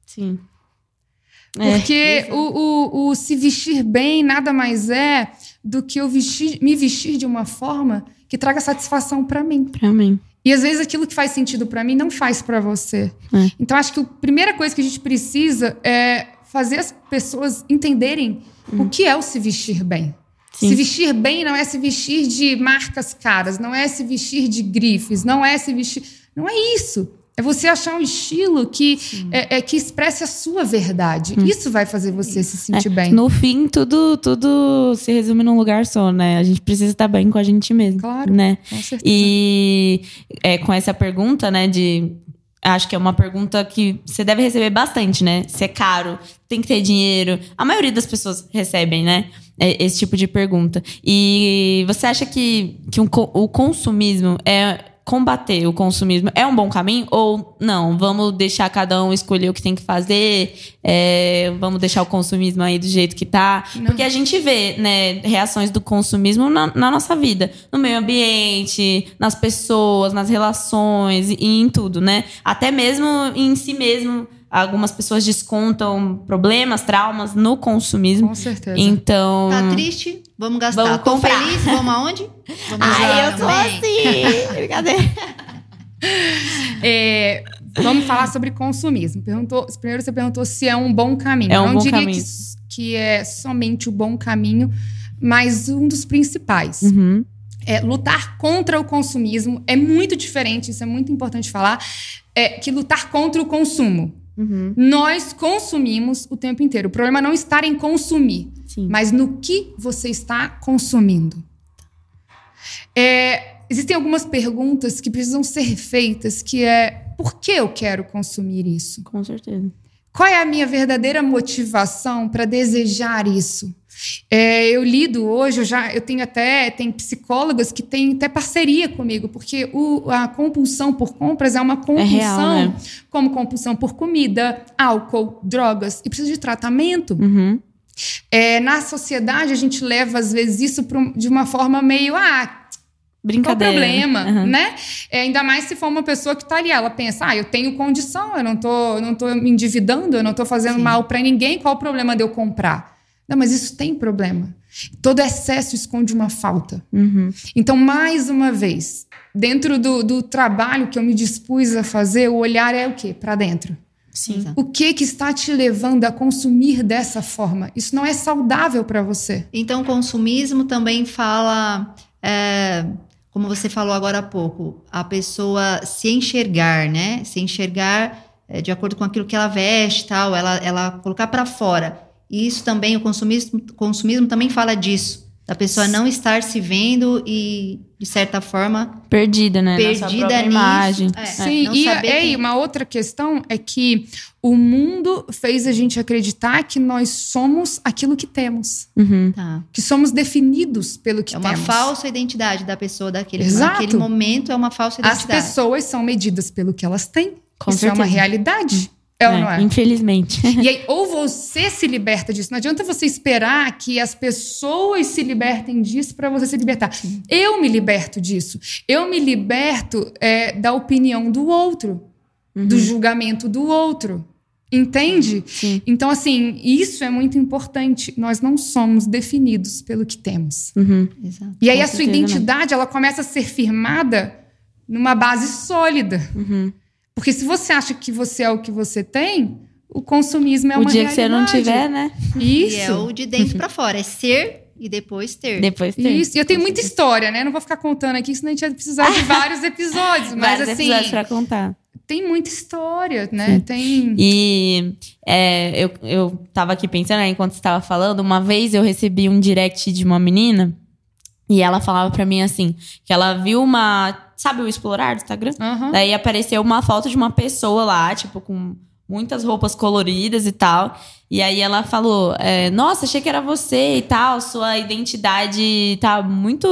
Speaker 1: Sim. É.
Speaker 2: Porque o, o, o se vestir bem nada mais é do que eu vestir, me vestir de uma forma que traga satisfação para mim.
Speaker 1: Pra mim.
Speaker 2: E às vezes aquilo que faz sentido para mim não faz para você.
Speaker 1: É.
Speaker 2: Então acho que a primeira coisa que a gente precisa é fazer as pessoas entenderem o que é o se vestir bem.
Speaker 1: Sim.
Speaker 2: Se vestir bem não é se vestir de marcas caras, não é se vestir de grifes, não é se vestir. Não é isso. É você achar um estilo que, é, é, que expresse a sua verdade. Isso vai fazer você se sentir
Speaker 1: É,
Speaker 2: bem.
Speaker 1: No fim, tudo, tudo se resume num lugar só, né? A gente precisa estar bem com a gente mesmo.
Speaker 2: Claro.
Speaker 1: Né?
Speaker 2: Com certeza.
Speaker 1: E é, com essa pergunta, né, de. Acho que é uma pergunta que você deve receber bastante, né? Se é caro, tem que ter dinheiro. A maioria das pessoas recebem, né? é, Esse tipo de pergunta. E você acha que, que um o consumismo é. Combater o consumismo é um bom caminho? Ou não? Vamos deixar cada um escolher o que tem que fazer? é, vamos deixar o consumismo aí do jeito que tá?
Speaker 2: Não.
Speaker 1: Porque a gente vê, né, reações do consumismo na, na nossa vida, no meio ambiente, nas pessoas, nas relações e em tudo, né? Até mesmo em si mesmo, algumas pessoas descontam problemas, traumas no consumismo.
Speaker 2: Com certeza.
Speaker 1: Então,
Speaker 3: Tá triste? Vamos gastar.
Speaker 1: Vamos
Speaker 3: Tô
Speaker 1: comprar.
Speaker 3: feliz? Vamos aonde? Vamos
Speaker 1: ai, eu tô
Speaker 3: também.
Speaker 1: assim. Brincadeira.
Speaker 2: É, vamos falar sobre consumismo. Perguntou, primeiro você perguntou se é um bom caminho.
Speaker 1: É um
Speaker 2: Eu não
Speaker 1: bom
Speaker 2: diria
Speaker 1: caminho.
Speaker 2: Que, que é somente o bom caminho, mas um dos principais.
Speaker 1: Uhum.
Speaker 2: É, lutar contra o consumismo é muito diferente, isso é muito importante falar, é, que lutar contra o consumo.
Speaker 1: Uhum.
Speaker 2: Nós consumimos o tempo inteiro. O problema não está em consumir,
Speaker 1: Sim.
Speaker 2: mas no que você está consumindo. É, existem algumas perguntas que precisam ser feitas, que é por que eu quero consumir isso?
Speaker 1: Com certeza.
Speaker 2: Qual é a minha verdadeira motivação para desejar isso? É, eu lido hoje, eu já eu tenho até tem psicólogas que têm até parceria comigo, porque o- a compulsão por compras é uma compulsão,
Speaker 1: real, né?
Speaker 2: como compulsão por comida, álcool, drogas, e precisa de tratamento.
Speaker 1: Uhum.
Speaker 2: É, na sociedade, a gente leva, às vezes, isso de uma forma meio. Ah, qual o
Speaker 1: Brincadeira.
Speaker 2: problema,
Speaker 1: Uhum.
Speaker 2: né? É, ainda mais se for uma pessoa que tá ali, ela pensa, ah, eu tenho condição, eu não tô, não tô me endividando, eu não tô fazendo
Speaker 3: Sim.
Speaker 2: mal para ninguém, qual o problema de eu comprar? Não, mas isso tem problema. Todo excesso esconde uma falta.
Speaker 1: Uhum.
Speaker 2: Então, mais uma vez, dentro do, do trabalho que eu me dispus a fazer, o olhar é o quê? Para dentro.
Speaker 1: Sim.
Speaker 2: O que que está te levando a consumir dessa forma? Isso não é saudável para você.
Speaker 3: Então, consumismo também fala, é, como você falou agora há pouco, a pessoa se enxergar, né? Se enxergar é, de acordo com aquilo que ela veste e tal, ela, ela colocar para fora. E isso também, o consumismo, consumismo também fala disso, da pessoa não estar se vendo e, de certa forma,
Speaker 1: Perdida, né?
Speaker 3: Perdida nisso.
Speaker 1: imagem.
Speaker 3: É,
Speaker 2: Sim,
Speaker 3: não
Speaker 2: e,
Speaker 3: saber
Speaker 2: é,
Speaker 3: quem-
Speaker 2: e uma outra questão é que o mundo fez a gente acreditar que nós somos aquilo que temos,
Speaker 1: Uhum.
Speaker 3: tá.
Speaker 2: que somos definidos pelo que
Speaker 3: É uma
Speaker 2: temos.
Speaker 3: falsa identidade da pessoa daquele
Speaker 2: Exato.
Speaker 3: naquele momento é uma falsa
Speaker 2: As
Speaker 3: identidade.
Speaker 2: pessoas são medidas pelo que elas têm.
Speaker 1: Com
Speaker 2: Isso é uma
Speaker 1: certeza.
Speaker 2: realidade. É, ou não é?
Speaker 1: Infelizmente.
Speaker 2: E aí, ou você se liberta disso. Não adianta você esperar que as pessoas se libertem disso para você se libertar. Eu me liberto disso. Eu me liberto é, da opinião do outro, do julgamento do outro. Entende?
Speaker 1: Sim.
Speaker 2: Então, assim, isso é muito importante. Nós não somos definidos pelo que temos.
Speaker 1: Uhum.
Speaker 3: Exato.
Speaker 2: E aí,
Speaker 1: Com
Speaker 2: a sua
Speaker 1: certeza não.
Speaker 2: identidade, ela começa a ser firmada numa base sólida.
Speaker 1: Uhum.
Speaker 2: Porque se você acha que você é o que você tem, o consumismo é
Speaker 1: o
Speaker 2: uma
Speaker 1: dia que você não
Speaker 2: realidade.
Speaker 1: tiver, né?
Speaker 2: Isso.
Speaker 3: E é o de dentro pra fora, é ser e depois ter.
Speaker 1: Depois tem.
Speaker 2: Isso. E eu tenho muita história, né? Não vou ficar contando aqui, senão a gente ia precisar de vários episódios. Mas,
Speaker 1: Vários
Speaker 2: assim,
Speaker 1: episódios pra contar.
Speaker 2: tem muita história, né?
Speaker 1: Sim.
Speaker 2: Tem.
Speaker 1: E é, eu, eu tava aqui pensando, né, enquanto você tava falando, uma vez eu recebi um direct de uma menina e ela falava pra mim assim, que ela viu uma. Sabe o explorar do Instagram?
Speaker 2: Aham.
Speaker 1: Daí apareceu uma foto de uma pessoa lá, tipo, com muitas roupas coloridas e tal. E aí ela falou: é, Nossa, achei que era você e tal. Sua identidade tá muito,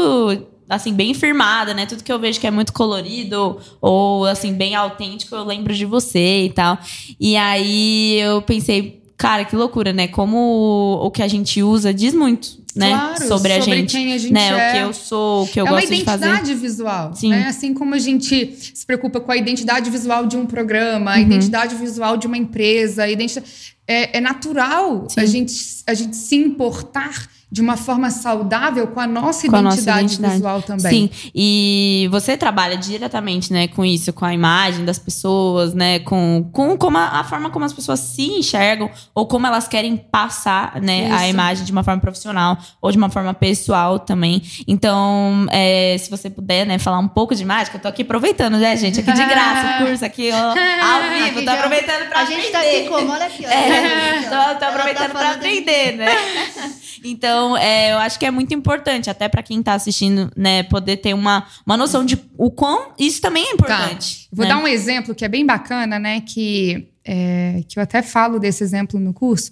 Speaker 1: assim, bem firmada, né? Tudo que eu vejo que é muito colorido ou, assim, bem autêntico, eu lembro de você e tal. E aí eu pensei. Cara, que loucura, né? Como o, que a gente usa diz muito, né?
Speaker 2: Claro,
Speaker 1: sobre a gente.
Speaker 2: quem a gente
Speaker 1: né?
Speaker 2: é.
Speaker 1: O que eu sou, o que eu
Speaker 2: é uma
Speaker 1: gosto de fazer.
Speaker 2: identidade visual,
Speaker 1: Sim.
Speaker 2: né? Assim como a gente se preocupa com a identidade visual de um programa,
Speaker 1: Uhum.
Speaker 2: a identidade visual de uma empresa, a identidade... É, é natural
Speaker 1: Sim.
Speaker 2: a gente, a gente se importar de uma forma saudável com a nossa,
Speaker 1: Com a nossa
Speaker 2: identidade,
Speaker 1: identidade.
Speaker 2: visual também.
Speaker 1: Sim, e você trabalha diretamente, né, com isso, com a imagem das pessoas, né, com, com como a, a forma como as pessoas se enxergam ou como elas querem passar, né, a imagem de uma forma profissional ou de uma forma pessoal também. Então, é, se você puder, né, falar um pouco de mágica, eu tô aqui aproveitando, né, gente, aqui de graça, o curso aqui, ó, ao vivo, tô aproveitando pra
Speaker 3: A gente tá
Speaker 1: aprender.
Speaker 3: como? Olha aqui, ó.
Speaker 1: É, tô, tô
Speaker 3: tá
Speaker 1: aproveitando pra
Speaker 3: falando-
Speaker 1: aprender, né? Então, é, eu acho que é muito importante, até pra quem tá assistindo, né, poder ter uma, uma noção de o quão isso também é importante.
Speaker 2: Vou
Speaker 1: né?
Speaker 2: dar um exemplo que é bem bacana, né? Que, é, que eu até falo desse exemplo no curso.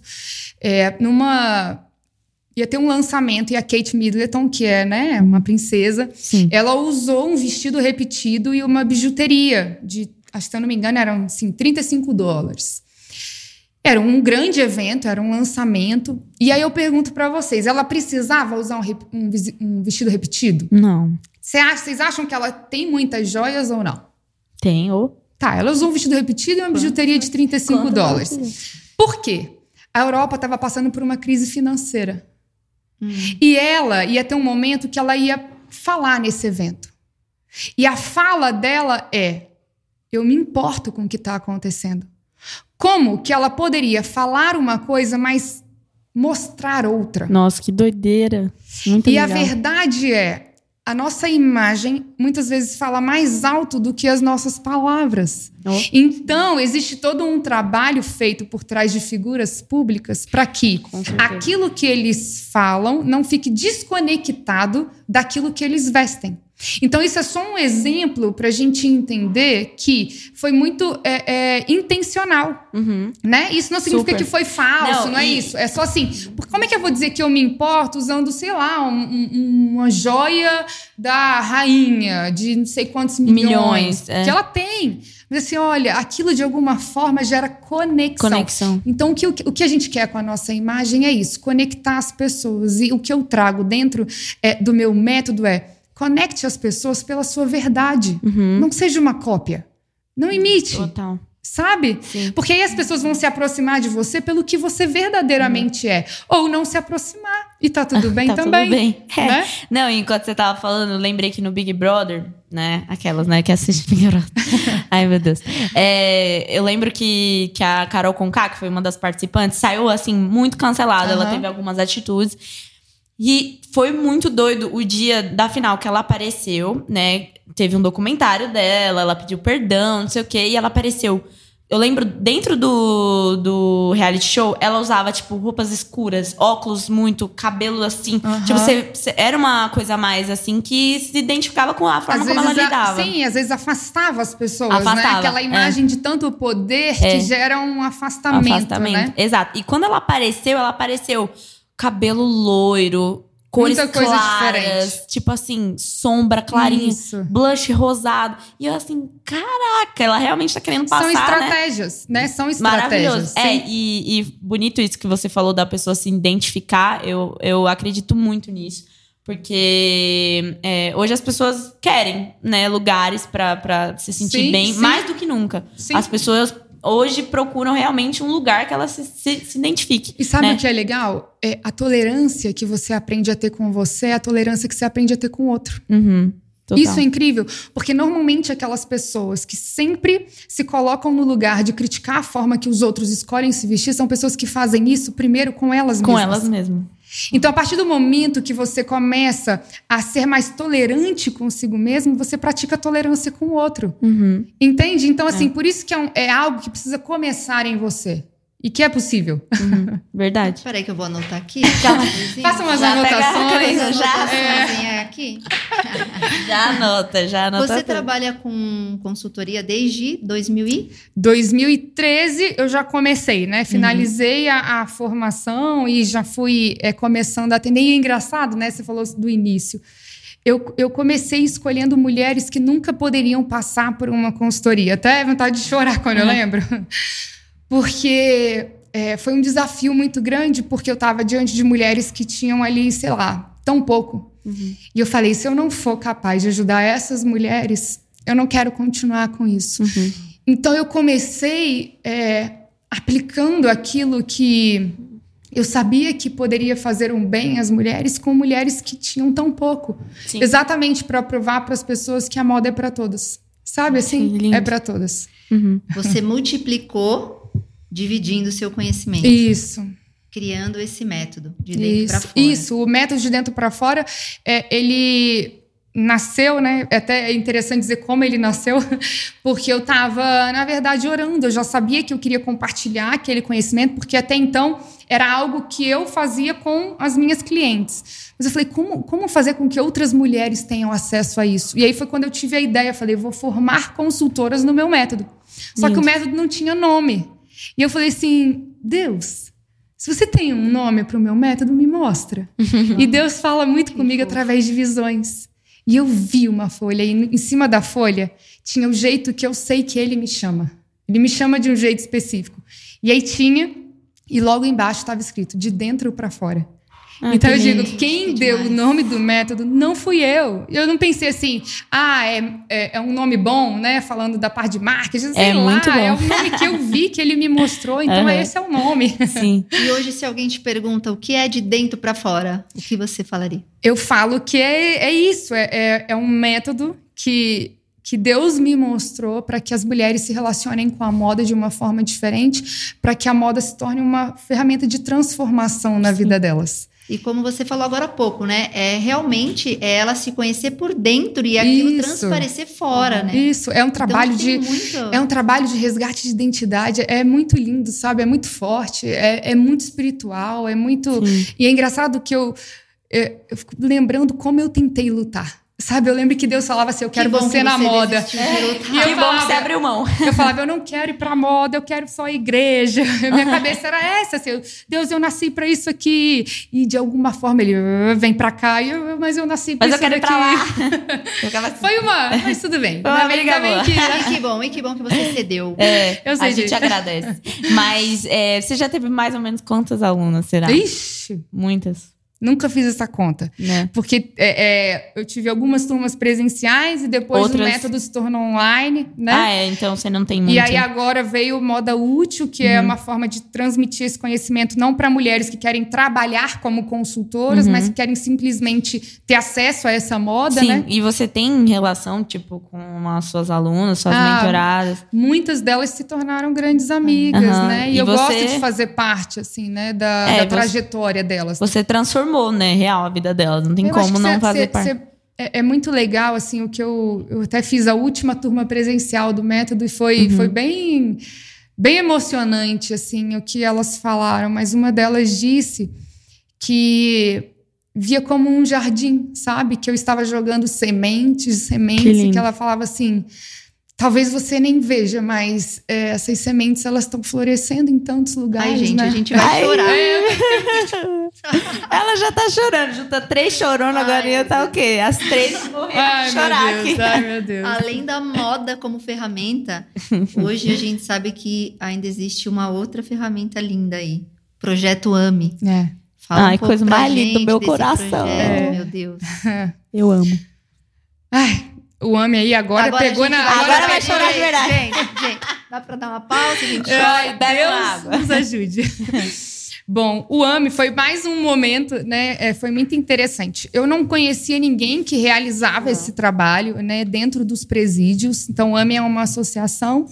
Speaker 2: É, numa. Ia ter um lançamento e a Kate Middleton, que é né, uma princesa,
Speaker 1: Sim.
Speaker 2: ela usou um vestido repetido e uma bijuteria de, acho que se eu não me engano, eram assim, 35 dólares. Era um grande evento, era um lançamento. E aí eu pergunto pra vocês, ela precisava usar um, um um vestido repetido?
Speaker 1: Não.
Speaker 2: Cê acha- Vocês acham que ela tem muitas joias ou não?
Speaker 1: Tem, ou.
Speaker 2: Tá, ela usou um vestido repetido e uma bijuteria de 35
Speaker 1: Quanto
Speaker 2: dólares. Por quê? A Europa estava passando por uma crise financeira.
Speaker 3: Hum.
Speaker 2: E ela ia ter um momento que ela ia falar nesse evento. E a fala dela é: eu me importo com o que está acontecendo. Como que ela poderia falar uma coisa, mas mostrar outra?
Speaker 1: Nossa, que doideira. Muito
Speaker 2: E a
Speaker 1: legal.
Speaker 2: verdade é, a nossa imagem muitas vezes fala mais alto do que as nossas palavras.
Speaker 1: Oh.
Speaker 2: Então, existe todo um trabalho feito por trás de figuras públicas para que aquilo que eles falam não fique desconectado daquilo que eles vestem. Então, isso é só um exemplo para a gente entender que foi muito é, é, intencional,
Speaker 1: Uhum.
Speaker 2: né? Isso não significa
Speaker 1: Super.
Speaker 2: que foi falso, não,
Speaker 1: Não,
Speaker 2: é
Speaker 1: e-
Speaker 2: isso. É só assim, como é que eu vou dizer que eu me importo usando, sei lá, um- um- uma joia da rainha de não sei quantos milhões,
Speaker 1: Milhões, é.
Speaker 2: que ela tem. Mas assim, olha, aquilo de alguma forma gera conexão.
Speaker 1: Conexão.
Speaker 2: Então, o que, o que- o que a gente quer com a nossa imagem é isso: conectar as pessoas. E o que eu trago dentro é, do meu método é conecte as pessoas pela sua verdade.
Speaker 1: Uhum.
Speaker 2: Não seja uma cópia. Não imite,
Speaker 1: Total.
Speaker 2: sabe?
Speaker 1: Sim.
Speaker 2: Porque aí as pessoas vão se aproximar de você pelo que você verdadeiramente é. Ou não se aproximar. E tá tudo bem
Speaker 1: Tá
Speaker 2: também.
Speaker 1: Tudo bem. É.
Speaker 2: Né?
Speaker 1: Não, e enquanto você tava falando, lembrei que no Big Brother, né? Aquelas, né, que assistem Big Brother. Ai, meu Deus. É, eu lembro que, que a Carol Conká, que foi uma das participantes, saiu, assim, muito cancelada. Ela
Speaker 2: Aham.
Speaker 1: teve algumas atitudes. E foi muito doido o dia da final que ela apareceu, né? Teve um documentário dela, ela pediu perdão, não sei o quê, e ela apareceu. Eu lembro, dentro do, do reality show, ela usava, tipo, roupas escuras, óculos muito, cabelo assim.
Speaker 2: Aham.
Speaker 1: Tipo, você, você- era uma coisa mais assim que se identificava com a forma
Speaker 2: Às
Speaker 1: como ela
Speaker 2: vezes, a-
Speaker 1: lidava.
Speaker 2: sim, às vezes afastava as pessoas,
Speaker 1: Afastava,
Speaker 2: né? Aquela
Speaker 1: é.
Speaker 2: imagem de tanto poder
Speaker 1: É.
Speaker 2: que gera um afastamento, né?
Speaker 1: Exato. E quando ela apareceu, ela apareceu cabelo loiro, cores
Speaker 2: Muita coisa
Speaker 1: claras,
Speaker 2: diferente.
Speaker 1: tipo assim, sombra clarinha,
Speaker 2: Isso.
Speaker 1: blush rosado. E eu assim, caraca, ela realmente tá querendo passar,
Speaker 2: São
Speaker 1: né?
Speaker 2: estratégias, né? São estratégias.
Speaker 1: Maravilhoso. É,
Speaker 2: sim.
Speaker 1: e, e bonito isso que você falou da pessoa se identificar. Eu, eu acredito muito nisso. Porque é, hoje as pessoas querem, né, lugares pra- pra se sentir
Speaker 2: Sim,
Speaker 1: bem,
Speaker 2: sim.
Speaker 1: mais do que nunca. As pessoas hoje procuram realmente um lugar que ela se, se, se identifique.
Speaker 2: E sabe
Speaker 1: né?
Speaker 2: o que é legal? É a tolerância que você aprende a ter com você é a tolerância que você aprende a ter com o outro.
Speaker 1: Uhum, total.
Speaker 2: Isso é incrível, porque normalmente aquelas pessoas que sempre se colocam no lugar de criticar a forma que os outros escolhem se vestir são pessoas que fazem isso primeiro com elas
Speaker 1: Com
Speaker 2: mesmas.
Speaker 1: elas mesmo.
Speaker 2: Então, a partir do momento que você começa a ser mais tolerante consigo mesmo, você pratica tolerância com o outro.
Speaker 1: Uhum.
Speaker 2: Entende? Então, assim, por isso que é, um- é algo que precisa começar em você. E que é possível.
Speaker 1: uhum. Verdade.
Speaker 3: Peraí que eu vou anotar aqui.
Speaker 2: Faça umas
Speaker 1: Já
Speaker 2: anotações.
Speaker 1: caneta, já.
Speaker 3: É. aqui.
Speaker 1: Já anota, já anota.
Speaker 3: Você
Speaker 1: tudo.
Speaker 3: trabalha com consultoria desde 2000 e...
Speaker 2: 2013 eu já comecei, né? Finalizei a, a formação e já fui é, começando a atender. E é engraçado, né? Você falou do início. Eu, eu comecei escolhendo mulheres que nunca poderiam passar por uma consultoria. Até vontade de chorar quando eu
Speaker 1: Uhum.
Speaker 2: lembro. Porque é, foi um desafio muito grande, porque eu estava diante de mulheres que tinham ali, sei lá, tão pouco.
Speaker 1: Uhum.
Speaker 2: E eu falei: se eu não for capaz de ajudar essas mulheres, eu não quero continuar com isso.
Speaker 1: Uhum.
Speaker 2: Então eu comecei é, aplicando aquilo que eu sabia que poderia fazer um bem às mulheres com mulheres que tinham tão pouco.
Speaker 1: Sim.
Speaker 2: Exatamente para provar para as pessoas que a moda é para todas. Sabe assim?
Speaker 1: Sim,
Speaker 2: é para todas.
Speaker 1: Uhum.
Speaker 3: Você multiplicou dividindo o seu conhecimento,
Speaker 2: Isso.
Speaker 3: criando esse método de dentro para fora.
Speaker 2: isso, o método de dentro para fora, é, ele nasceu, né? É até interessante dizer como ele nasceu, porque eu estava, na verdade, orando. Eu já sabia que eu queria compartilhar aquele conhecimento, porque até então era algo que eu fazia com as minhas clientes. Mas eu falei, como, como fazer com que outras mulheres tenham acesso a isso? E aí foi quando eu tive a ideia, falei, vou formar consultoras no meu método. Só que o método não tinha nome. E eu falei assim, Deus, se você tem um nome para o meu método, me mostra. e Deus fala muito comigo através de visões. E eu vi uma folha, e em cima da folha tinha o jeito que eu sei que ele me chama. Ele me chama de um jeito específico. E aí tinha, e logo embaixo estava escrito, de dentro para fora.
Speaker 1: Ah,
Speaker 2: então eu digo, quem
Speaker 3: que
Speaker 2: deu o nome do método não fui eu. Eu não pensei assim, ah, é, é, é um nome bom, né? Falando da parte de marketing, sei
Speaker 1: É
Speaker 2: lá,
Speaker 1: muito bom.
Speaker 2: é um nome que eu vi que ele me mostrou, então é esse é o nome.
Speaker 1: Sim.
Speaker 3: E hoje, se alguém te pergunta o que é de dentro para fora, o que você falaria?
Speaker 2: Eu falo que é, é isso, é, é, é um método que, que Deus me mostrou para que as mulheres se relacionem com a moda de uma forma diferente, para que a moda se torne uma ferramenta de transformação na vida delas.
Speaker 3: E como você falou agora há pouco, né? É realmente é ela se conhecer por dentro e aquilo
Speaker 2: Isso.
Speaker 3: transparecer fora, né?
Speaker 2: Isso, é um trabalho
Speaker 3: então,
Speaker 2: de.
Speaker 3: muito...
Speaker 2: É um trabalho de resgate de identidade, é muito lindo, sabe? É muito forte, é, é muito espiritual, é muito.
Speaker 1: Sim.
Speaker 2: E é engraçado que eu, eu, eu fico lembrando como eu tentei lutar. Sabe, eu lembro que Deus falava assim: eu
Speaker 3: Que
Speaker 2: quero
Speaker 3: bom
Speaker 2: você
Speaker 3: que
Speaker 2: na moda.
Speaker 3: desistiu.
Speaker 2: E eu
Speaker 1: que bom que
Speaker 2: falava-
Speaker 1: você abriu mão.
Speaker 2: Eu falava, eu não quero ir pra moda, eu quero só a igreja. Minha cabeça era essa, assim, eu- Deus, eu nasci pra isso aqui. E de alguma forma ele "Ah, vem pra cá, e eu, mas eu nasci pra
Speaker 1: Mas eu
Speaker 2: isso
Speaker 1: quero ir
Speaker 2: daqui.
Speaker 1: pra lá. Eu assim.
Speaker 2: Foi uma, mas tudo bem.
Speaker 1: Foi uma briga
Speaker 2: bem
Speaker 1: boa.
Speaker 2: que-
Speaker 3: E que bom, e que bom que você cedeu.
Speaker 1: É,
Speaker 2: Eu sei
Speaker 1: a gente
Speaker 2: disso.
Speaker 1: agradece. Mas é, você já teve mais ou menos quantas alunas, será?
Speaker 2: Ixi,
Speaker 1: Muitas,
Speaker 2: nunca fiz essa conta.
Speaker 1: né?
Speaker 2: Porque é, é, eu tive algumas turmas presenciais e depois
Speaker 1: Outras-
Speaker 2: o método se tornou online, né?
Speaker 1: Ah, é, então você não tem muito.
Speaker 2: E aí agora veio o Moda Útil, que é
Speaker 1: Uhum.
Speaker 2: uma forma de transmitir esse conhecimento não para mulheres que querem trabalhar como consultoras,
Speaker 1: Uhum.
Speaker 2: mas que querem simplesmente ter acesso a essa moda,
Speaker 1: Sim,
Speaker 2: né?
Speaker 1: e você tem relação, tipo, com as suas alunas, suas
Speaker 2: Ah,
Speaker 1: mentoradas?
Speaker 2: Muitas delas se tornaram grandes amigas,
Speaker 1: Aham.
Speaker 2: né? E,
Speaker 1: E
Speaker 2: eu
Speaker 1: você-
Speaker 2: gosto de fazer parte, assim, né, da,
Speaker 1: É,
Speaker 2: da
Speaker 1: você-
Speaker 2: trajetória delas.
Speaker 1: Você transformou, né, real, a vida delas. Não tem
Speaker 2: Eu
Speaker 1: como não
Speaker 2: cê-
Speaker 1: fazer
Speaker 2: cê-
Speaker 1: parte.
Speaker 2: cê- é, é muito legal, assim, o que eu, eu até fiz a última turma presencial do método e foi,
Speaker 1: Uhum.
Speaker 2: foi bem, bem emocionante, assim, o que elas falaram. Mas uma delas disse que via como um jardim, sabe? Que eu estava jogando sementes, sementes,
Speaker 1: Que
Speaker 2: e que ela falava assim. Talvez você nem veja, mas é, essas sementes elas estão florescendo em tantos lugares,
Speaker 3: Ai, gente,
Speaker 2: né?
Speaker 3: a gente vai
Speaker 1: Ai,
Speaker 3: chorar.
Speaker 1: Ela já tá chorando, junta três chorando,
Speaker 3: Ai,
Speaker 1: agora ia
Speaker 3: meu
Speaker 1: tá o quê? As três morrendo
Speaker 2: Ai,
Speaker 1: de chorar
Speaker 2: meu Deus,
Speaker 1: aqui.
Speaker 2: ai, meu Deus.
Speaker 3: Além da moda como ferramenta, hoje a gente sabe que ainda existe uma outra ferramenta linda aí. Projeto AME.
Speaker 2: É.
Speaker 3: Fala
Speaker 1: Ai,
Speaker 3: um pouco
Speaker 1: coisa mais linda do
Speaker 3: gente
Speaker 1: meu coração.
Speaker 3: projeto,
Speaker 2: É.
Speaker 3: Meu Deus.
Speaker 1: Eu amo.
Speaker 2: Ai, o AME aí agora,
Speaker 3: a
Speaker 2: pegou na.
Speaker 1: Agora vai chorar de
Speaker 3: gente,
Speaker 1: verdade.
Speaker 3: Gente, gente, dá pra dar uma pausa? A gente chora.
Speaker 1: Uma água.
Speaker 2: Deus nos ajude. Bom, o AME foi mais um momento, né? é, foi muito interessante. Eu não conhecia ninguém que realizava esse trabalho, né, dentro dos presídios. Então, o AME é uma associação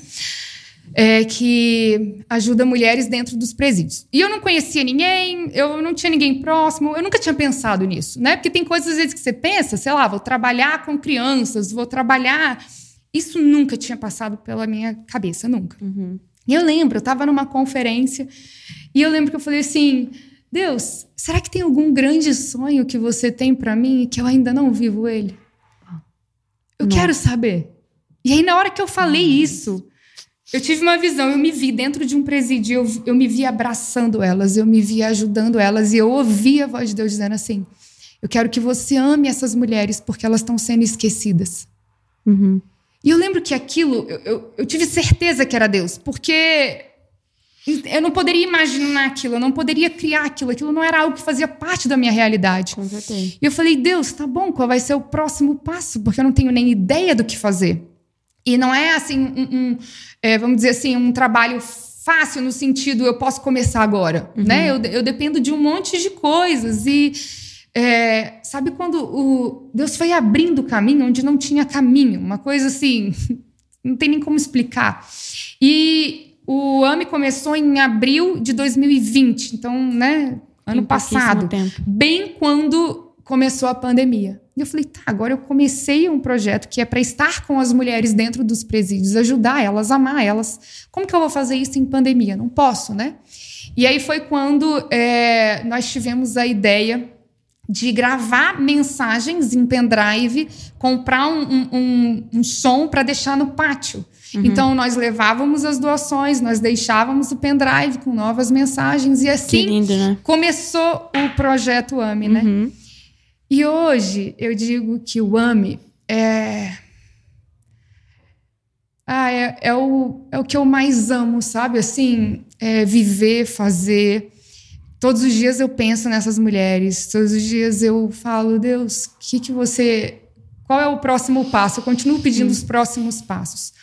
Speaker 2: é, que ajuda mulheres dentro dos presídios. E eu não conhecia ninguém, eu não tinha ninguém próximo, eu nunca tinha pensado nisso, né? Porque tem coisas às vezes que você pensa, sei lá, vou trabalhar com crianças, vou trabalhar. Isso nunca tinha passado pela minha cabeça, nunca. E eu lembro, eu estava numa conferência e eu lembro que eu falei assim: Deus, será que tem algum grande sonho que você tem para mim e que eu ainda não vivo ele? Eu
Speaker 1: Nossa.
Speaker 2: quero saber. E aí, na hora que eu falei isso, eu tive uma visão, eu me vi dentro de um presídio, eu, eu me vi abraçando elas, eu me vi ajudando elas, e eu ouvi a voz de Deus dizendo assim: Eu quero que você ame essas mulheres porque elas estão sendo esquecidas.
Speaker 1: Uhum.
Speaker 2: E eu lembro que aquilo, eu, eu, eu tive certeza que era Deus, porque eu não poderia imaginar aquilo, eu não poderia criar aquilo, aquilo não era algo que fazia parte da minha realidade.
Speaker 1: Com certeza.
Speaker 2: E eu falei, Deus, tá bom, qual vai ser o próximo passo? Porque eu não tenho nem ideia do que fazer. E não é assim, um, um, é, vamos dizer assim, um trabalho fácil no sentido eu posso começar agora,
Speaker 1: Uhum.
Speaker 2: né? Eu, eu dependo de um monte de coisas e é, sabe quando o Deus foi abrindo caminho onde não tinha caminho, uma coisa assim, não tem nem como explicar. E o AME começou em abril de 2020, então, né, ano
Speaker 1: Tem
Speaker 2: passado, bem quando começou a pandemia. E eu falei, tá, agora eu comecei um projeto que é para estar com as mulheres dentro dos presídios, ajudar elas, amar elas. Como que eu vou fazer isso em pandemia? Não posso, né? E aí foi quando é, nós tivemos a ideia de gravar mensagens em pendrive, comprar um, um, um, um som para deixar no pátio.
Speaker 1: Uhum.
Speaker 2: Então, nós levávamos as doações, nós deixávamos o pendrive com novas mensagens, e assim
Speaker 1: lindo, né?
Speaker 2: começou o projeto AME, né? E hoje eu digo que o AME é. Ah, é, é, o, é o que eu mais amo, sabe? Assim, é viver, fazer. Todos os dias eu penso nessas mulheres, todos os dias eu falo, Deus, o que, que você. Qual é o próximo passo? Eu continuo pedindo os próximos passos.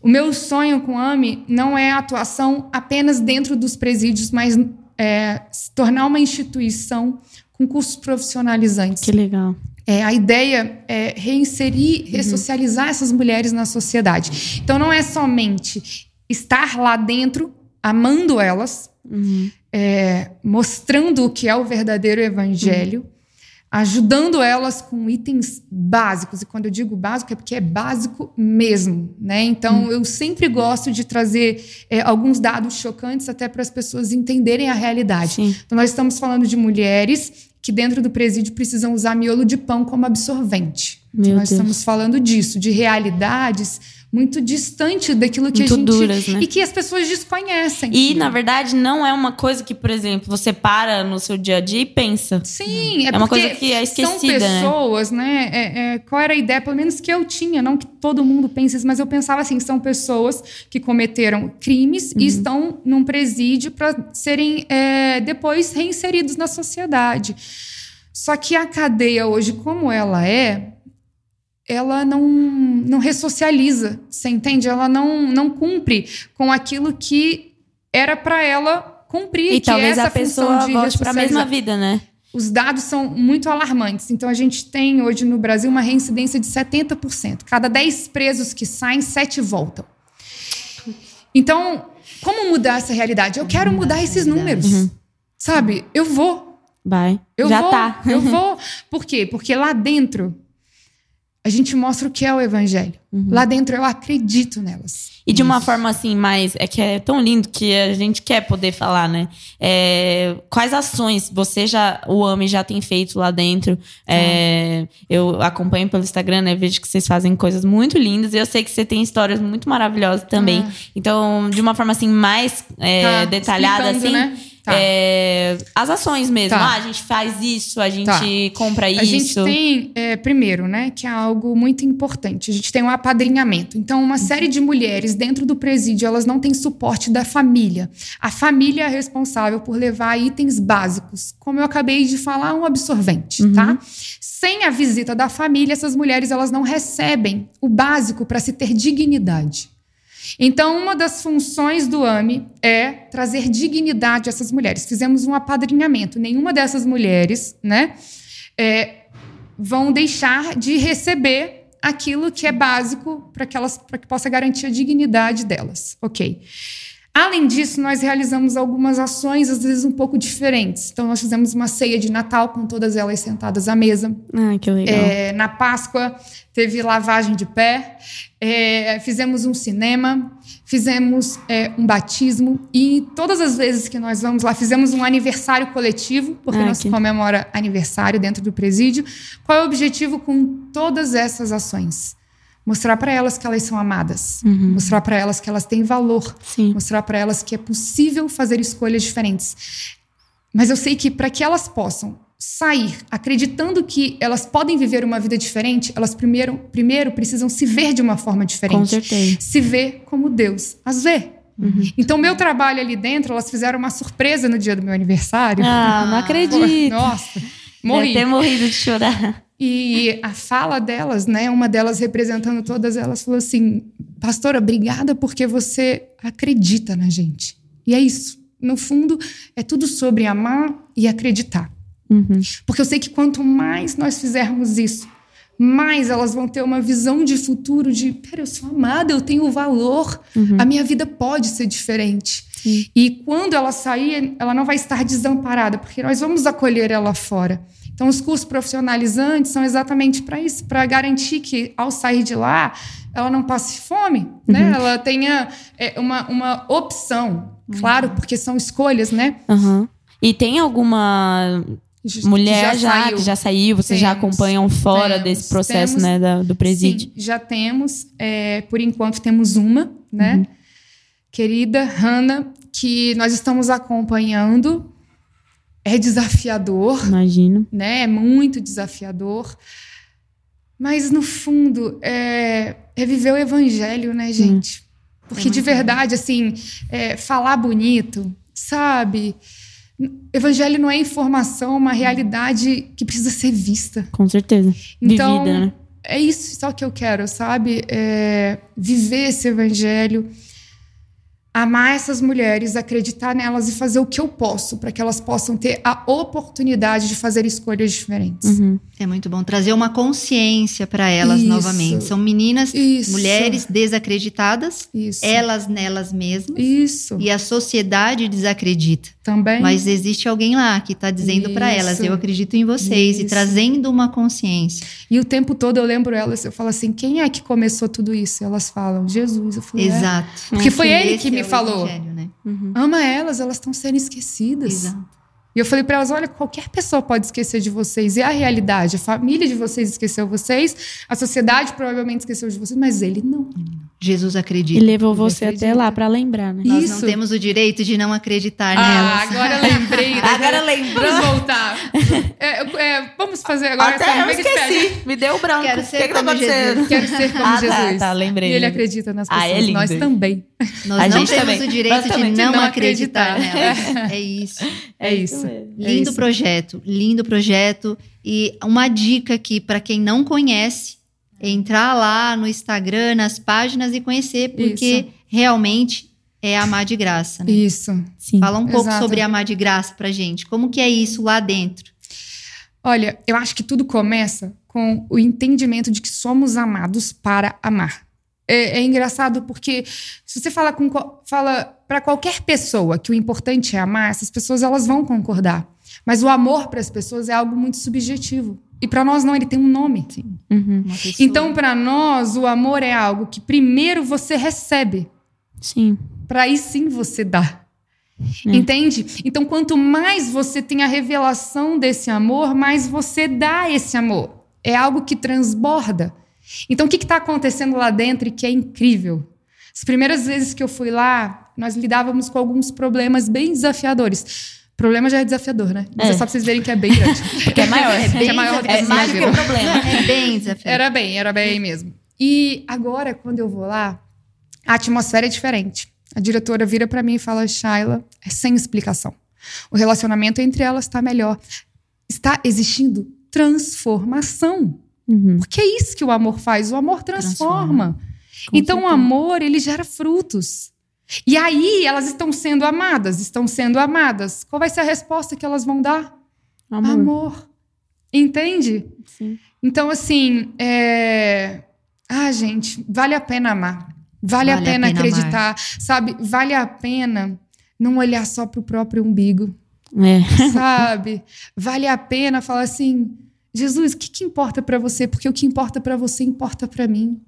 Speaker 2: O meu sonho com a AME não é a atuação apenas dentro dos presídios, mas é, se tornar uma instituição com cursos profissionalizantes.
Speaker 1: Que legal.
Speaker 2: É, a ideia é reinserir, ressocializar essas mulheres na sociedade. Então, não é somente estar lá dentro, amando elas,
Speaker 1: Uhum.
Speaker 2: é, mostrando o que é o verdadeiro evangelho, ajudando elas com itens básicos. E quando eu digo básico, é porque é básico mesmo. Né? Então, eu sempre gosto de trazer é, alguns dados chocantes até para as pessoas entenderem a realidade.
Speaker 1: Sim.
Speaker 2: Então, nós estamos falando de mulheres que dentro do presídio precisam usar miolo de pão como absorvente. Então, nós
Speaker 1: Deus.
Speaker 2: estamos falando disso, de realidades muito distantes daquilo que
Speaker 1: Muito
Speaker 2: a gente
Speaker 1: duras, né?
Speaker 2: e que as pessoas desconhecem.
Speaker 1: E, na verdade, não é uma coisa que, por exemplo, você para no seu dia a dia e pensa.
Speaker 2: Sim, é,
Speaker 1: É uma coisa que é
Speaker 2: são
Speaker 1: esquecida, né?
Speaker 2: pessoas, né? é- é, qual era a ideia, pelo menos que eu tinha, não que todo mundo pense isso, mas eu pensava assim, são pessoas que cometeram crimes
Speaker 1: Uhum.
Speaker 2: e estão num presídio para serem é, depois reinseridos na sociedade. Só que a cadeia hoje, como ela é, ela não, não ressocializa, você entende? Ela não, não cumpre com aquilo que era para ela cumprir,
Speaker 1: E
Speaker 2: que é
Speaker 1: talvez
Speaker 2: essa
Speaker 1: a
Speaker 2: função
Speaker 1: pessoa
Speaker 2: de
Speaker 1: volte pra mesma
Speaker 2: ressocializar.
Speaker 1: vida, né?
Speaker 2: Os dados são muito alarmantes. Então, a gente tem hoje no Brasil uma reincidência de 70%. Cada 10 presos que saem, 7 voltam. Então, como mudar essa realidade? Eu quero mudar esses números. Sabe? Eu vou.
Speaker 1: Vai.
Speaker 2: Eu
Speaker 1: Já
Speaker 2: vou.
Speaker 1: tá.
Speaker 2: Eu vou. Por quê? Porque lá dentro a gente mostra o que é o evangelho. Lá dentro eu acredito nelas.
Speaker 1: E de uma forma assim, mais. É que é tão lindo que a gente quer poder falar, né? É, quais ações você já. O AME já tem feito lá dentro? É, eu acompanho pelo Instagram, né? Vejo que vocês fazem coisas muito lindas. E eu sei que você tem histórias muito maravilhosas também.
Speaker 2: Ah.
Speaker 1: Então, de uma forma assim, mais é,
Speaker 2: Tá,
Speaker 1: detalhada, assim.
Speaker 2: né? Tá.
Speaker 1: é, as ações mesmo.
Speaker 2: Tá.
Speaker 1: Ah, a gente faz isso, a gente
Speaker 2: Tá.
Speaker 1: compra isso.
Speaker 2: A gente tem, é, primeiro, né, que é algo muito importante. A gente tem um apadrinhamento. Então, uma série de mulheres dentro do presídio, elas não têm suporte da família. A família é responsável por levar itens básicos, como eu acabei de falar, um absorvente, tá? Sem a visita da família, essas mulheres elas não recebem o básico para se ter dignidade. Então, uma das funções do AME é trazer dignidade a essas mulheres. Fizemos um apadrinhamento. Nenhuma dessas mulheres, né, é, vão deixar de receber aquilo que é básico para que elas para que possa garantir a dignidade delas. Ok. Além disso, nós realizamos algumas ações, às vezes um pouco diferentes. Então, nós fizemos uma ceia de Natal com todas elas sentadas à mesa.
Speaker 1: Ah, que legal.
Speaker 2: É, na Páscoa teve lavagem de pé, é, fizemos um cinema, fizemos é, um batismo e todas as vezes que nós vamos lá fizemos um aniversário coletivo, porque
Speaker 1: Ah,
Speaker 2: nós comemora aniversário dentro do presídio. Qual é o objetivo com todas essas ações? Mostrar para elas que elas são amadas,
Speaker 1: Uhum.
Speaker 2: mostrar para elas que elas têm valor,
Speaker 1: Sim.
Speaker 2: mostrar para elas que é possível fazer escolhas diferentes. Mas eu sei que para que elas possam sair acreditando que elas podem viver uma vida diferente, elas primeiro, primeiro precisam se ver de uma forma
Speaker 1: Com
Speaker 2: diferente.
Speaker 1: certeza.
Speaker 2: Se ver como Deus as vê.
Speaker 1: Uhum.
Speaker 2: Então, meu trabalho ali dentro, elas fizeram uma surpresa no dia do meu aniversário.
Speaker 1: Ah, não acredito.
Speaker 2: Nossa,
Speaker 1: Deve
Speaker 2: morri.
Speaker 1: ter morrido de chorar.
Speaker 2: E a fala delas, né, uma delas representando todas elas, falou assim: Pastora, obrigada porque você acredita na gente. E é isso. No fundo, é tudo sobre amar e acreditar.
Speaker 1: Uhum.
Speaker 2: Porque eu sei que quanto mais nós fizermos isso, mais elas vão ter uma visão de futuro de, pera, eu sou amada, eu tenho valor, a minha vida pode ser diferente.
Speaker 1: Sim.
Speaker 2: E quando ela sair, ela não vai estar desamparada, porque nós vamos acolher ela fora. Então, os cursos profissionalizantes são exatamente para isso, para garantir que ao sair de lá, ela não passe fome, né? Ela tenha é, uma, uma opção, claro, porque são escolhas, né?
Speaker 1: E tem alguma
Speaker 2: Que
Speaker 1: mulher já,
Speaker 2: saiu.
Speaker 1: que já saiu, vocês já
Speaker 2: Temos,
Speaker 1: acompanham fora
Speaker 2: temos,
Speaker 1: desse processo,
Speaker 2: temos.
Speaker 1: né, da- do presídio?
Speaker 2: Sim, já temos. é, por enquanto temos uma, né?
Speaker 1: Uhum.
Speaker 2: Querida Hanna, que nós estamos acompanhando. É desafiador,
Speaker 1: Imagino.
Speaker 2: né? É muito desafiador. Mas, no fundo, é, é viver o evangelho, né, gente? Porque, de verdade, assim, é, falar bonito, sabe? Evangelho não é informação, é uma realidade que precisa ser vista.
Speaker 1: Com certeza.
Speaker 2: Então,
Speaker 1: Vivida, né?
Speaker 2: é isso só que eu quero, sabe? É viver esse evangelho, amar essas mulheres, acreditar nelas e fazer o que eu posso para que elas possam ter a oportunidade de fazer escolhas diferentes.
Speaker 1: Uhum.
Speaker 3: É muito bom trazer uma consciência para elas
Speaker 2: Isso.
Speaker 3: novamente. São meninas,
Speaker 2: Isso.
Speaker 3: mulheres desacreditadas,
Speaker 2: Isso.
Speaker 3: elas nelas mesmas.
Speaker 2: Isso.
Speaker 3: E a sociedade desacredita.
Speaker 2: Também.
Speaker 3: Mas existe alguém lá que está dizendo para elas: eu acredito em vocês e
Speaker 2: Isso.
Speaker 3: trazendo uma consciência.
Speaker 2: E o tempo todo eu lembro elas, eu falo assim: quem é que começou tudo isso? E elas falam: Jesus. Eu falei: é.
Speaker 3: Exato.
Speaker 2: Porque foi ele que me
Speaker 3: é
Speaker 2: falou.
Speaker 3: né?
Speaker 2: Ama elas, elas estão sendo esquecidas.
Speaker 3: Exato.
Speaker 2: E eu falei pra elas: olha, qualquer pessoa pode esquecer de vocês. E a realidade, a família de vocês esqueceu vocês, a sociedade provavelmente esqueceu de vocês, mas ele não.
Speaker 3: Jesus
Speaker 1: E
Speaker 3: acredita.
Speaker 1: levou
Speaker 2: Ele
Speaker 1: você até lá pra lembrar, né?
Speaker 3: Nós
Speaker 2: Isso.
Speaker 3: não temos o direito de não acreditar
Speaker 2: Ah,
Speaker 3: nelas.
Speaker 2: agora lembrei.
Speaker 1: Agora lembrou?
Speaker 2: Vamos voltar. É, é, vamos fazer agora.
Speaker 1: Até
Speaker 2: sabe,
Speaker 1: eu esqueci. Me deu branco.
Speaker 3: Quero
Speaker 1: O
Speaker 3: ser
Speaker 1: que que tá
Speaker 3: como
Speaker 1: acontecendo?
Speaker 3: Jesus.
Speaker 2: Quero ser como
Speaker 1: Ah, tá,
Speaker 2: Jesus.
Speaker 1: tá, lembrei.
Speaker 2: E ele acredita nas
Speaker 1: Ah,
Speaker 2: pessoas.
Speaker 1: é lindo.
Speaker 2: Nós também.
Speaker 3: Nós
Speaker 1: A
Speaker 3: não
Speaker 1: gente
Speaker 3: temos
Speaker 1: também.
Speaker 3: o direito de não,
Speaker 2: não
Speaker 3: acreditar,
Speaker 2: acreditar.
Speaker 3: nelas. É isso.
Speaker 2: É isso.
Speaker 1: mesmo.
Speaker 2: É
Speaker 3: Lindo
Speaker 2: isso.
Speaker 3: projeto, lindo projeto. E uma dica aqui para quem não conhece, é entrar lá no Instagram, nas páginas e conhecer, porque realmente é amar de graça. Né?
Speaker 2: Isso.
Speaker 1: Sim.
Speaker 3: Fala um pouco sobre amar de graça pra gente. Como que é isso lá dentro?
Speaker 2: Olha, eu acho que tudo começa com o entendimento de que somos amados para amar. É, é engraçado porque se você fala com fala para qualquer pessoa que o importante é amar, essas pessoas elas vão concordar. Mas o amor para as pessoas é algo muito subjetivo. E para nós não, ele tem um nome.
Speaker 1: Uhum.
Speaker 2: Então, para nós, o amor é algo que primeiro você recebe,
Speaker 1: Sim.
Speaker 2: para aí sim você dá.
Speaker 1: É.
Speaker 2: Entende? Então, quanto mais você tem a revelação desse amor, mais você dá esse amor. É algo que transborda. Então, o que está acontecendo lá dentro e que é incrível? As primeiras vezes que eu fui lá, nós lidávamos com alguns problemas bem desafiadores. Problema já é desafiador, né? Mas é,
Speaker 1: É.
Speaker 2: só pra vocês verem que é bem grande.
Speaker 1: Porque é maior.
Speaker 3: É bem
Speaker 2: é maior do que
Speaker 1: É mais do que o problema.
Speaker 3: É bem desafiador.
Speaker 2: Era bem, era bem mesmo. E agora, quando eu vou lá, a atmosfera é diferente. A diretora vira pra mim e fala: Shaila, é sem explicação. O relacionamento entre elas está melhor. Está existindo transformação.
Speaker 1: Uhum.
Speaker 2: Porque é isso que o amor faz. O amor transforma.
Speaker 1: Com
Speaker 2: então, o
Speaker 1: certeza.
Speaker 2: amor, ele gera frutos. E aí, elas estão sendo amadas, estão sendo amadas. Qual vai ser a resposta que elas vão dar?
Speaker 1: Amor.
Speaker 2: Amor. Entende?
Speaker 1: Sim.
Speaker 2: Então, assim, é... ah, gente, vale a pena amar. Vale, a
Speaker 3: Vale a
Speaker 2: pena,
Speaker 3: pena
Speaker 2: acreditar, sabe? Vale a pena não olhar só pro próprio umbigo,
Speaker 1: É.
Speaker 2: sabe? Vale a pena falar assim, Jesus, o que, que importa pra você? Porque o que importa pra você importa pra mim.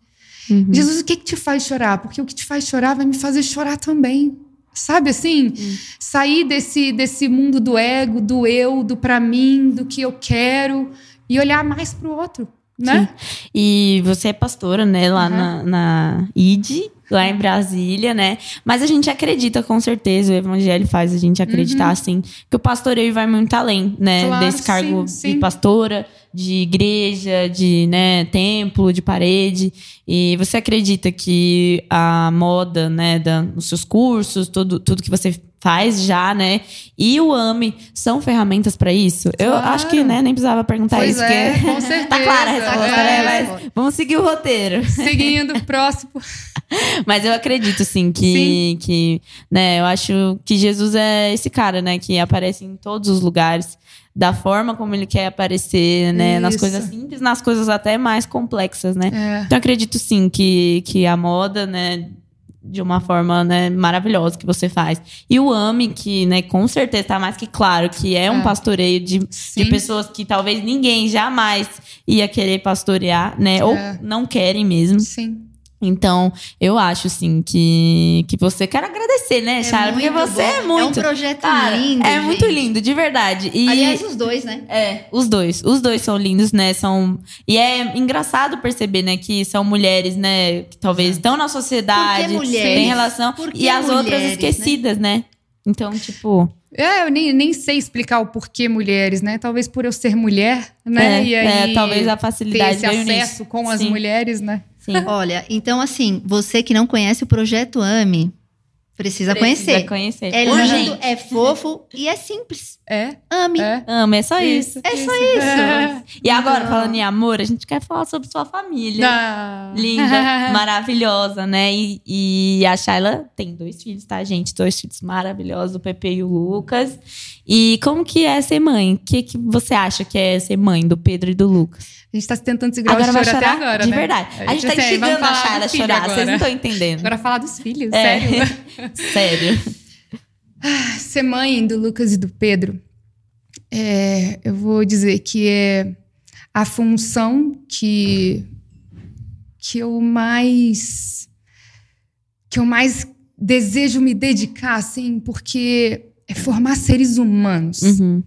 Speaker 1: Uhum.
Speaker 2: Jesus, o que, que te faz chorar? Porque o que te faz chorar vai me fazer chorar também. Sabe assim? Sair desse, desse mundo do ego, do eu, do pra mim, do que eu quero e olhar mais pro outro, né?
Speaker 1: E você é pastora, né, lá
Speaker 2: Uhum.
Speaker 1: na, na ID, lá em Brasília, né? Mas a gente acredita, com certeza, o evangelho faz a gente acreditar, assim, que o pastoreio vai muito além, né?
Speaker 2: Uhum. Claro,
Speaker 1: desse cargo
Speaker 2: sim,
Speaker 1: de
Speaker 2: sim.
Speaker 1: pastora, de igreja, de, né, templo, de parede. E você acredita que a moda, né, da, os seus cursos, tudo, tudo que você faz já, né? E o AME são ferramentas para isso? Eu
Speaker 2: Claro.
Speaker 1: acho que, né, nem precisava perguntar
Speaker 2: Pois
Speaker 1: isso,
Speaker 2: é,
Speaker 1: porque
Speaker 2: com certeza.
Speaker 1: tá clara a resposta,
Speaker 2: É.
Speaker 1: né? Mas vamos seguir o roteiro.
Speaker 2: Seguindo, próximo.
Speaker 1: Mas eu acredito, sim, que,
Speaker 2: Sim.
Speaker 1: que, né, eu acho que Jesus é esse cara, né, que aparece em todos os lugares, da forma como ele quer aparecer, né, nas
Speaker 2: Isso.
Speaker 1: coisas simples, nas coisas até mais complexas, né.
Speaker 2: É.
Speaker 1: Então, eu acredito, sim, que, que a moda, né, de uma forma, né, maravilhosa que você faz. E o AME, que, né, com certeza tá mais que claro que é um
Speaker 2: É.
Speaker 1: pastoreio de, de pessoas que talvez ninguém jamais ia querer pastorear, né, ou
Speaker 2: É.
Speaker 1: não querem mesmo.
Speaker 2: Sim.
Speaker 1: Então, eu acho, sim, que, que você quer agradecer, né, Chara? Porque
Speaker 3: muito
Speaker 1: você
Speaker 3: bom.
Speaker 1: é muito.
Speaker 3: É um projeto
Speaker 1: Cara,
Speaker 3: lindo.
Speaker 1: É muito
Speaker 3: gente.
Speaker 1: lindo, de verdade. E,
Speaker 3: Aliás, os dois, né?
Speaker 1: é, os dois. Os dois são lindos, né? São. E é engraçado perceber, né, que são mulheres, né, que talvez estão na sociedade,
Speaker 3: Por que mulheres?
Speaker 1: têm relação.
Speaker 3: Por que
Speaker 1: e as outras
Speaker 3: mulheres,
Speaker 1: esquecidas, né? Então, tipo.
Speaker 2: É, eu nem, nem sei explicar o porquê mulheres, né? Talvez por eu ser mulher, né?
Speaker 1: é,
Speaker 2: e aí
Speaker 1: é, talvez a
Speaker 2: ter
Speaker 1: facilidade
Speaker 2: esse
Speaker 1: veio
Speaker 2: acesso
Speaker 1: nisso.
Speaker 2: com as
Speaker 1: Sim.
Speaker 2: mulheres, né?
Speaker 1: Sim.
Speaker 3: Olha, então assim, você que não conhece o Projeto AME, precisa,
Speaker 1: Precisa
Speaker 3: conhecer.
Speaker 1: conhecer.
Speaker 3: É
Speaker 1: Urgente.
Speaker 3: lindo, é fofo e é simples.
Speaker 2: É,
Speaker 3: AME.
Speaker 2: é.
Speaker 1: Amo, é só isso.
Speaker 3: É só isso.
Speaker 1: E agora,
Speaker 3: Não.
Speaker 1: falando em amor, a gente quer falar sobre sua família.
Speaker 2: Ah.
Speaker 1: Linda, maravilhosa, né? E, e a Shayla tem dois filhos, tá, gente? Dois filhos maravilhosos, o Pepe e o Lucas. E como que é ser mãe? O que, que você acha que é ser mãe do Pedro e do Lucas?
Speaker 2: A gente tá tentando segurar
Speaker 1: agora
Speaker 2: o choro
Speaker 1: chorar
Speaker 2: até agora,
Speaker 1: de
Speaker 2: né?
Speaker 1: verdade. A gente tá
Speaker 2: assim,
Speaker 1: instigando a
Speaker 2: falar
Speaker 1: Shayla a
Speaker 2: do filho
Speaker 1: chorar,
Speaker 2: agora.
Speaker 1: vocês não estão entendendo.
Speaker 2: Agora falar dos filhos,
Speaker 1: É.
Speaker 2: sério.
Speaker 1: Sério.
Speaker 2: Ser mãe do Lucas e do Pedro, é, eu vou dizer que é a função que que eu mais que eu mais desejo me dedicar, assim, porque é formar seres humanos.
Speaker 1: Uhum.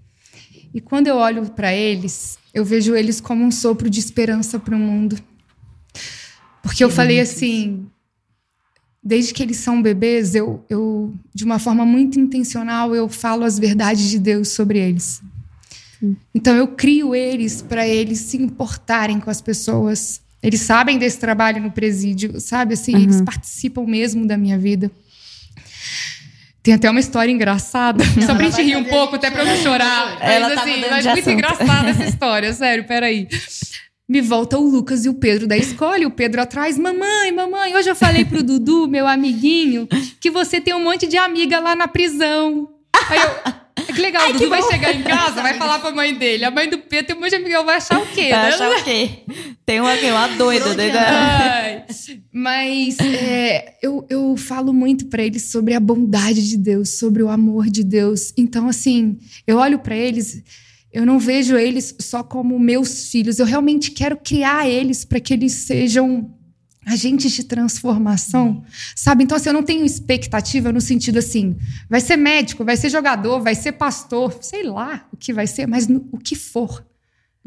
Speaker 2: E quando eu olho para eles, eu vejo eles como um sopro de esperança para o mundo. Porque eu falei assim, desde que eles são bebês, eu, eu, de uma forma muito intencional, eu falo as verdades de Deus sobre eles. Então eu crio eles para eles se importarem com as pessoas. Eles sabem desse trabalho no presídio, sabe? Assim, eles participam mesmo da minha vida. Tem até uma história engraçada, só pra gente rir um pouco, até pra eu não chorar.
Speaker 1: Ela
Speaker 2: mas
Speaker 1: tá
Speaker 2: assim, mas muito
Speaker 1: assunto.
Speaker 2: engraçada essa história, sério, peraí. Me volta o Lucas e o Pedro da escola, e o Pedro atrás, mamãe, mamãe, hoje eu falei pro Dudu, meu amiguinho, que você tem um monte de amiga lá na prisão. Aí eu. "Ah, Que legal, o Dudu vai chegar em casa, vai falar pra mãe dele. A mãe do Pedro tem um monte de amiga, vai achar o quê?
Speaker 1: Vai
Speaker 2: né?
Speaker 1: achar o quê? Tem uma, uma doida, doida.
Speaker 2: Ai, mas é, eu, eu falo muito pra eles sobre a bondade de Deus, sobre o amor de Deus. Então, assim, eu olho pra eles, eu não vejo eles só como meus filhos. Eu realmente quero criar eles para que eles sejam agentes de transformação, sabe? Então, assim, eu não tenho expectativa no sentido assim, vai ser médico, vai ser jogador, vai ser pastor, sei lá o que vai ser, mas no- o que for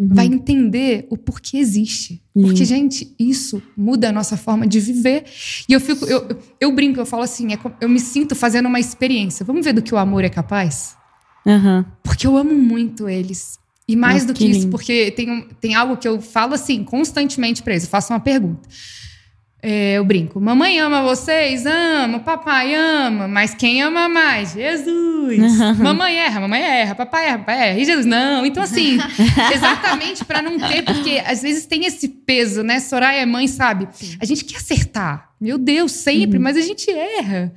Speaker 2: vai entender o porquê existe.
Speaker 1: Lindo.
Speaker 2: Porque, gente, isso muda a nossa forma de viver. E eu fico, eu, eu, eu brinco, eu falo assim, é eu me sinto fazendo uma experiência. Vamos ver do que o amor é capaz?
Speaker 1: Aham.
Speaker 2: Porque eu amo muito eles. E mais do
Speaker 1: que
Speaker 2: que, isso, porque tem, tem algo que eu falo assim, constantemente pra eles. Eu faço uma pergunta. É, eu brinco. Mamãe ama vocês? Ama. Papai ama. Mas quem ama mais? Jesus. mamãe erra, mamãe erra. Papai erra, papai erra. E Jesus não. Então, assim, exatamente pra não ter, porque às vezes tem esse peso, né? Soraya é mãe, sabe? A gente quer acertar. Meu Deus, sempre, mas a gente erra.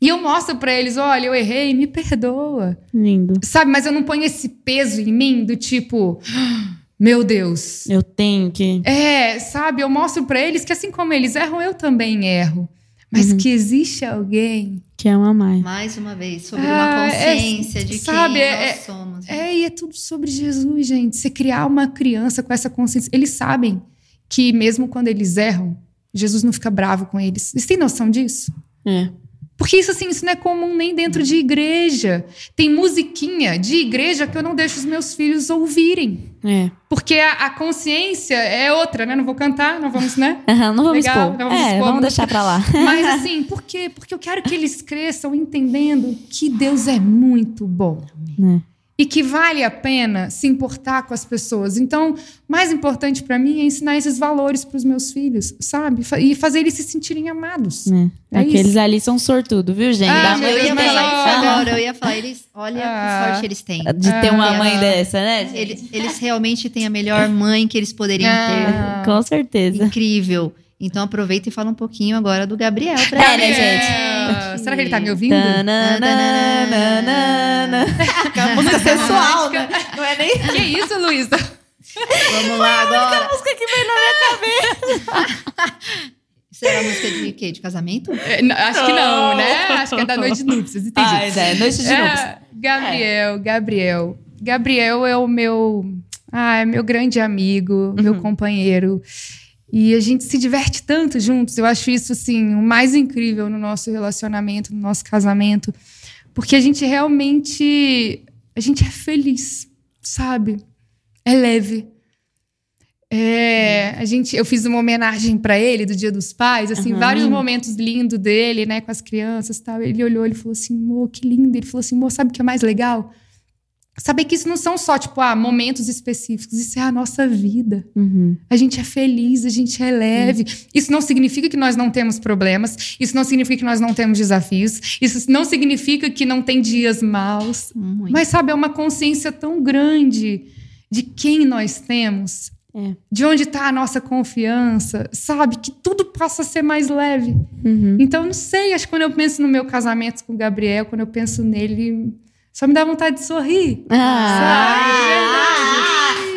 Speaker 2: E eu mostro pra eles: olha, eu errei, me perdoa.
Speaker 1: Lindo.
Speaker 2: Sabe, mas eu não ponho esse peso em mim do tipo, "Ah, meu Deus.
Speaker 1: Eu tenho que.
Speaker 2: É, sabe, eu mostro pra eles que assim como eles erram, eu também erro. Mas que existe alguém.
Speaker 1: Que ama mais.
Speaker 3: Mais uma vez, sobre
Speaker 2: Ah,
Speaker 3: uma
Speaker 2: é,
Speaker 3: consciência de
Speaker 2: sabe,
Speaker 3: quem
Speaker 2: é-
Speaker 3: nós somos.
Speaker 2: É, e é tudo sobre Jesus, gente. Você criar uma criança com essa consciência. Eles sabem que mesmo quando eles erram, Jesus não fica bravo com eles. Vocês têm noção disso?
Speaker 1: É.
Speaker 2: Porque isso, assim, isso não é comum nem dentro de igreja. Tem musiquinha de igreja que eu não deixo os meus filhos ouvirem.
Speaker 1: É.
Speaker 2: Porque a, a consciência é outra, né? Não vou cantar, não vamos, né?
Speaker 1: Aham, não vamos
Speaker 2: Legal,
Speaker 1: expor.
Speaker 2: não vamos
Speaker 1: é,
Speaker 2: expor
Speaker 1: vamos deixar pra lá.
Speaker 2: Mas assim, por quê? Porque eu quero que eles cresçam entendendo que Deus é muito bom.
Speaker 1: Né?
Speaker 2: E que vale a pena se importar com as pessoas. Então, mais importante pra mim é ensinar esses valores pros meus filhos, sabe? E fazer eles se sentirem amados.
Speaker 1: né?
Speaker 2: É
Speaker 1: Aqueles
Speaker 2: isso.
Speaker 1: ali são sortudos, viu, gente?
Speaker 2: Ah,
Speaker 3: eu
Speaker 1: mãe
Speaker 3: ia falar isso agora, eu ia falar, eles, olha
Speaker 2: Ah.
Speaker 3: que sorte eles têm.
Speaker 1: De ter uma
Speaker 2: Ah.
Speaker 1: mãe dessa, né?
Speaker 3: Eles, eles realmente têm a melhor mãe que eles poderiam
Speaker 2: Ah.
Speaker 1: Com certeza.
Speaker 3: ter. Incrível. Então aproveita e fala um pouquinho agora do Gabriel pra
Speaker 1: É, né,
Speaker 3: gente.
Speaker 2: Gabriel, Será que ele tá me ouvindo?
Speaker 1: Tananana. Aquela música sensual, né? Não é nem
Speaker 2: Que isso, Luísa?
Speaker 3: Vamos lá agora.
Speaker 1: a música que veio na minha cabeça.
Speaker 3: Isso era música de quê? De casamento?
Speaker 2: É, Acho que não, né? Acho que é da noite de núpcias, entendi.
Speaker 1: Ah, é, noite de núpcias.
Speaker 2: É, Gabriel, Gabriel. Gabriel é o meu, ah, é meu grande amigo, meu
Speaker 1: Uhum.
Speaker 2: companheiro. E a gente se diverte tanto juntos. Eu acho isso assim o mais incrível no nosso relacionamento, no nosso casamento, porque a gente realmente a gente é feliz, sabe? É leve. É, a gente, eu fiz uma homenagem para ele do Dia dos Pais, assim,
Speaker 1: Uhum.
Speaker 2: vários momentos lindos dele, né, com as crianças, e tal. Ele olhou, ele falou assim, amor, que lindo. Ele falou assim, amor, sabe o que é mais legal? Saber que isso não são só tipo, ah, momentos específicos, isso é a nossa vida. A gente é feliz, a gente é leve. Isso não significa que nós não temos problemas, isso não significa que nós não temos desafios, isso não significa que não tem dias maus.
Speaker 3: Muito.
Speaker 2: Mas, sabe, é uma consciência tão grande de quem nós temos,
Speaker 1: É.
Speaker 2: de onde está a nossa confiança, sabe? Que tudo possa ser mais leve.
Speaker 1: Uhum.
Speaker 2: Então, não sei, acho que quando eu penso no meu casamento com o Gabriel, quando eu penso nele, só me dá vontade de sorrir.
Speaker 1: Ah,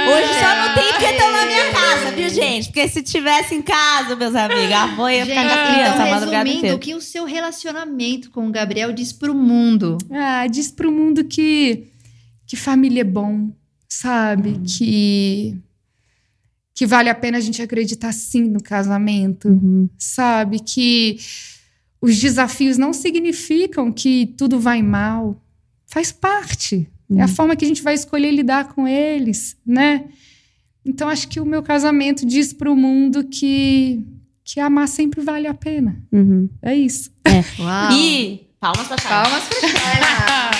Speaker 1: hoje só não tem porque estão na minha casa, viu, gente? Porque se tivesse em casa, meus amigos, a avó ia ficar com a criança a
Speaker 3: então,
Speaker 1: madrugada
Speaker 3: resumindo,
Speaker 1: inteira.
Speaker 3: o que o seu relacionamento com o Gabriel diz pro mundo?
Speaker 2: Ah, diz pro mundo que, que família é bom, sabe? Que, que vale a pena a gente acreditar sim no casamento.
Speaker 1: Uhum.
Speaker 2: sabe? Que os desafios não significam que tudo vai mal. Faz parte. É a forma que a gente vai escolher lidar com eles, né? Então acho que o meu casamento diz para o mundo que que amar sempre vale a pena.
Speaker 1: Uhum.
Speaker 2: É isso.
Speaker 3: Uau.
Speaker 1: E palmas pra Chay.
Speaker 3: Palmas pra Shayla.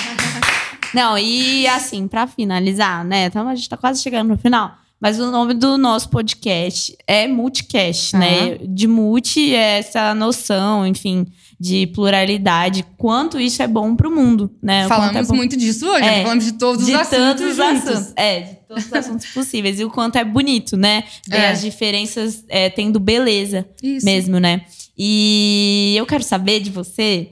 Speaker 1: Não, e assim, pra finalizar, né? Então a gente tá quase chegando no final. Mas o nome do nosso podcast é Multicast,
Speaker 2: Ah.
Speaker 1: né? De multi é essa noção, enfim, de pluralidade. Quanto isso é bom pro mundo, né? O quanto
Speaker 2: Falamos
Speaker 1: é
Speaker 2: muito disso hoje,
Speaker 1: É,
Speaker 2: falamos de todos
Speaker 1: de
Speaker 2: os assuntos
Speaker 1: assuntos. É, de todos os assuntos possíveis. E o quanto é bonito, né? Ver
Speaker 2: É.
Speaker 1: as diferenças é, tendo beleza
Speaker 2: Isso.
Speaker 1: mesmo, né? E eu quero saber de você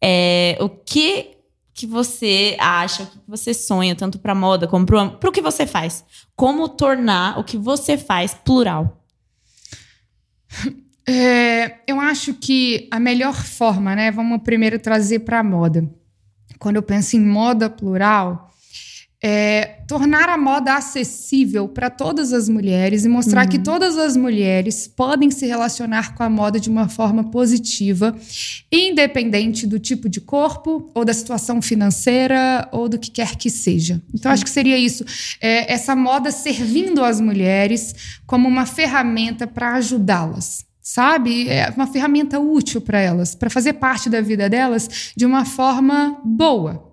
Speaker 1: é, o que que você acha, o que você sonha, tanto pra moda como pro, pro que você faz. Como tornar o que você faz plural.
Speaker 2: É, eu acho que a melhor forma, né? Vamos primeiro trazer para a moda. Quando eu penso em moda plural, é tornar a moda acessível para todas as mulheres e mostrar que todas as mulheres podem se relacionar com a moda de uma forma positiva, independente do tipo de corpo ou da situação financeira ou do que quer que seja. Então, acho que seria isso. É, essa moda servindo as mulheres como uma ferramenta para ajudá-las. Sabe? É uma ferramenta útil para elas, para fazer parte da vida delas de uma forma boa.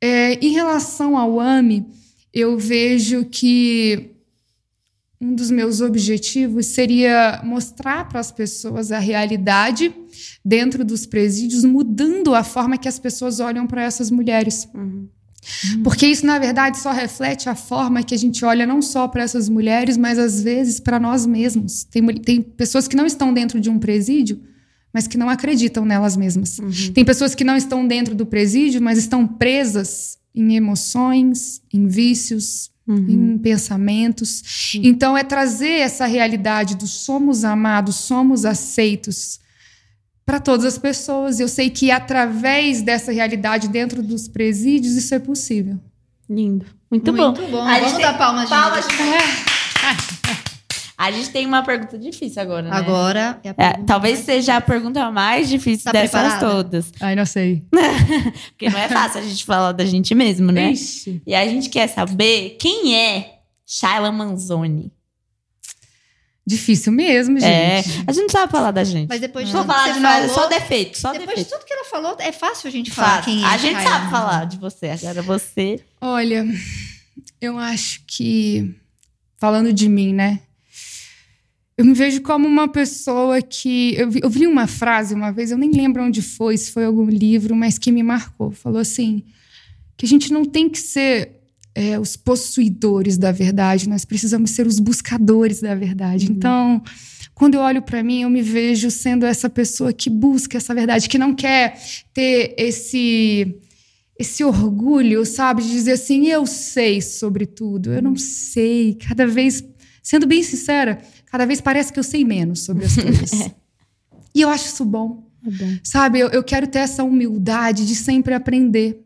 Speaker 2: É, em relação ao AMI, eu vejo que um dos meus objetivos seria mostrar para as pessoas a realidade dentro dos presídios, mudando a forma que as pessoas olham para essas mulheres. Porque isso, na verdade, só reflete a forma que a gente olha não só para essas mulheres, mas às vezes para nós mesmos. Tem, tem pessoas que não estão dentro de um presídio, mas que não acreditam nelas mesmas. Tem pessoas que não estão dentro do presídio, mas estão presas em emoções, em vícios, em pensamentos. Então, é trazer essa realidade do somos amados, somos aceitos para todas as pessoas. Eu sei que através dessa realidade dentro dos presídios isso é possível.
Speaker 1: Lindo. Muito, bom.
Speaker 3: Muito bom.
Speaker 1: A gente
Speaker 3: Vamos
Speaker 1: tem-
Speaker 3: dar palmas,
Speaker 1: palmas
Speaker 3: gente.
Speaker 1: A gente tem uma pergunta difícil agora, né?
Speaker 3: Agora é
Speaker 1: É, talvez seja a pergunta mais difícil
Speaker 3: Tá
Speaker 1: dessas
Speaker 3: preparada?
Speaker 1: todas.
Speaker 2: Ai, não sei.
Speaker 1: Porque não é fácil a gente falar da gente mesmo, né?
Speaker 2: Ixi.
Speaker 1: E a gente quer saber quem é Shaila Manzoni.
Speaker 2: Difícil mesmo,
Speaker 1: É,
Speaker 2: gente.
Speaker 1: a gente não sabe falar da gente.
Speaker 3: Mas depois de tudo que
Speaker 1: falar de nós,
Speaker 3: falou,
Speaker 1: só defeito, só
Speaker 3: depois
Speaker 1: defeito.
Speaker 3: de tudo que ela falou, é fácil a gente falar
Speaker 1: Fácil.
Speaker 3: quem é
Speaker 1: a gente sabe falar de você. Agora você.
Speaker 2: Olha, eu acho que falando de mim, né? Eu me vejo como uma pessoa que. Eu vi, eu vi uma frase uma vez, eu nem lembro onde foi, se foi algum livro, mas que me marcou. Falou assim: que a gente não tem que ser é, os possuidores da verdade, nós precisamos ser os buscadores da verdade. Então, Quando eu olho para mim, eu me vejo sendo essa pessoa que busca essa verdade, que não quer ter esse esse orgulho, sabe, de dizer assim, eu sei sobre tudo. Eu não sei. Cada vez, sendo bem sincera, cada vez parece que eu sei menos sobre as coisas. e eu acho isso bom.
Speaker 1: É bom.
Speaker 2: Sabe, eu, eu quero ter essa humildade de sempre aprender.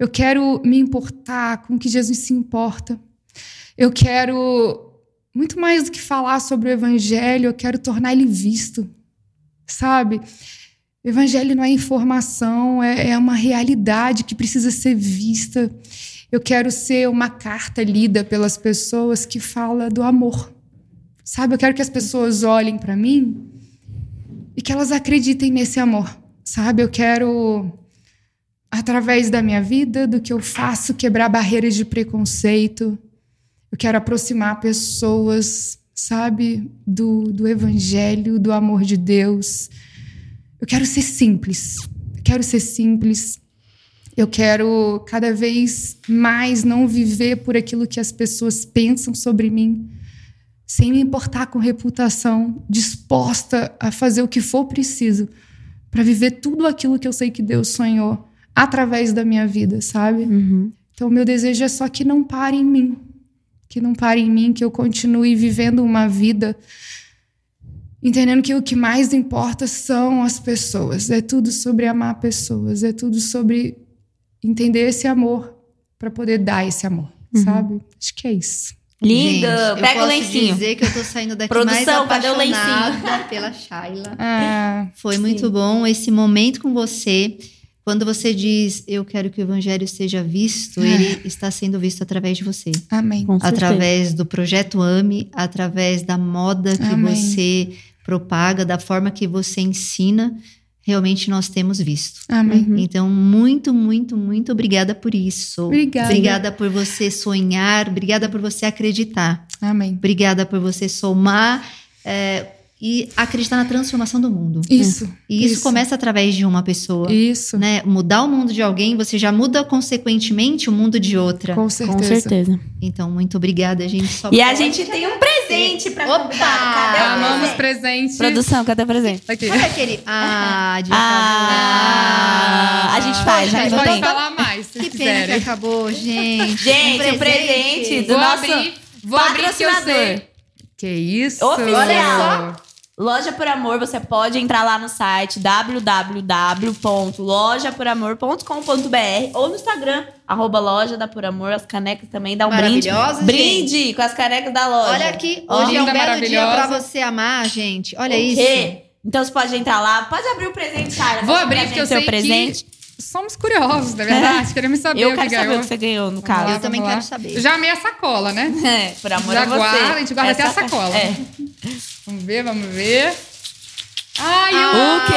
Speaker 2: Eu quero me importar com o que Jesus se importa. Eu quero muito mais do que falar sobre o evangelho, eu quero tornar ele visto, sabe? O evangelho não é informação, é, é uma realidade que precisa ser vista. Eu quero ser uma carta lida pelas pessoas que fala do amor, sabe? Eu quero que as pessoas olhem para mim e que elas acreditem nesse amor, sabe? Eu quero através da minha vida, do que eu faço, quebrar barreiras de preconceito eu quero aproximar pessoas, sabe, do, do evangelho, do amor de Deus. Eu quero ser simples. Eu quero ser simples. Eu quero cada vez mais não viver por aquilo que as pessoas pensam sobre mim, sem me importar com reputação, disposta a fazer o que for preciso para viver tudo aquilo que eu sei que Deus sonhou através da minha vida, sabe?
Speaker 1: Uhum.
Speaker 2: Então, meu desejo é só que não pare em mim, que não pare em mim, que eu continue vivendo uma vida entendendo que o que mais importa são as pessoas. É tudo sobre amar pessoas, é tudo sobre entender esse amor para poder dar esse amor,
Speaker 1: Uhum.
Speaker 2: sabe? Acho que é isso.
Speaker 1: Lindo!
Speaker 3: Gente,
Speaker 1: Pega
Speaker 3: eu
Speaker 1: o lencinho.
Speaker 3: dizer que eu tô saindo daqui
Speaker 1: Produção,
Speaker 3: mais
Speaker 1: cadê o
Speaker 3: apaixonada pela Shayla.
Speaker 2: Ah,
Speaker 3: Foi muito bom esse momento com você. Quando você diz, eu quero que o evangelho seja visto,
Speaker 2: Ah.
Speaker 3: ele está sendo visto através de você.
Speaker 2: amém.
Speaker 1: Com certeza.
Speaker 3: Através do projeto AME, através da moda que
Speaker 2: Amém.
Speaker 3: você propaga, da forma que você ensina, realmente nós temos visto.
Speaker 2: Amém.
Speaker 1: Uhum.
Speaker 3: Então, muito, muito, muito obrigada por isso.
Speaker 2: Obrigada.
Speaker 3: Obrigada por você sonhar, obrigada por você acreditar,
Speaker 2: Amém.
Speaker 3: obrigada por você somar é, e acreditar na transformação do mundo.
Speaker 2: Isso.
Speaker 3: E isso, começa através de uma pessoa.
Speaker 2: Isso.
Speaker 3: Né? Mudar o mundo de alguém, você já muda consequentemente o mundo de outra.
Speaker 2: Com
Speaker 1: Com
Speaker 2: certeza.
Speaker 1: certeza.
Speaker 3: Então, muito obrigada, gente. Só
Speaker 1: E a
Speaker 3: pode
Speaker 1: gente tem um presente pra
Speaker 3: Opa!
Speaker 1: convidar. Cadê o
Speaker 2: Amamos
Speaker 1: presente?
Speaker 2: presente.
Speaker 1: Produção, cadê o presente?
Speaker 2: Aqui.
Speaker 3: Olha aquele. Ah, de
Speaker 1: Ah, a gente faz,
Speaker 3: Poxa,
Speaker 1: já
Speaker 2: Pode
Speaker 3: não
Speaker 1: tem.
Speaker 2: falar mais, se
Speaker 3: Que
Speaker 2: vocês
Speaker 3: pena que
Speaker 2: quiserem.
Speaker 3: acabou, gente.
Speaker 1: Gente,
Speaker 3: Um
Speaker 1: o presente do
Speaker 2: Vou
Speaker 1: nosso
Speaker 2: abrir. Vou abrir que eu
Speaker 1: patrocinador.
Speaker 2: sei. Que isso?
Speaker 1: Oficial.
Speaker 3: Olha
Speaker 1: Loja por Amor, você pode entrar lá no site www.lojaporamor.com.br ou no Instagram, arroba Loja da Por Amor, as canecas também, dá um brinde. Brinde com as canecas da loja.
Speaker 3: Olha aqui, hoje é um
Speaker 2: linda,
Speaker 3: belo dia pra você amar, gente. Olha
Speaker 1: O
Speaker 3: isso.
Speaker 1: quê? Então você pode entrar lá, pode abrir o presente, Sara.
Speaker 2: Vou abrir, porque eu
Speaker 1: seu
Speaker 2: sei
Speaker 1: presente.
Speaker 2: que somos curiosos, na verdade. Queremos saber
Speaker 1: Eu
Speaker 2: o que
Speaker 1: quero saber
Speaker 2: ganhou.
Speaker 1: o que você ganhou, no caso.
Speaker 2: lá,
Speaker 3: Eu também
Speaker 2: vamos
Speaker 3: quero
Speaker 2: lá.
Speaker 3: saber.
Speaker 2: Já amei a sacola, né?
Speaker 1: É, por amor
Speaker 2: Já
Speaker 1: a você.
Speaker 2: guarda, a gente guarda até a
Speaker 1: Essa-
Speaker 2: sacola.
Speaker 1: É.
Speaker 2: Vamos ver, vamos ver. Ai,
Speaker 3: Ah,
Speaker 2: eu
Speaker 1: O quê?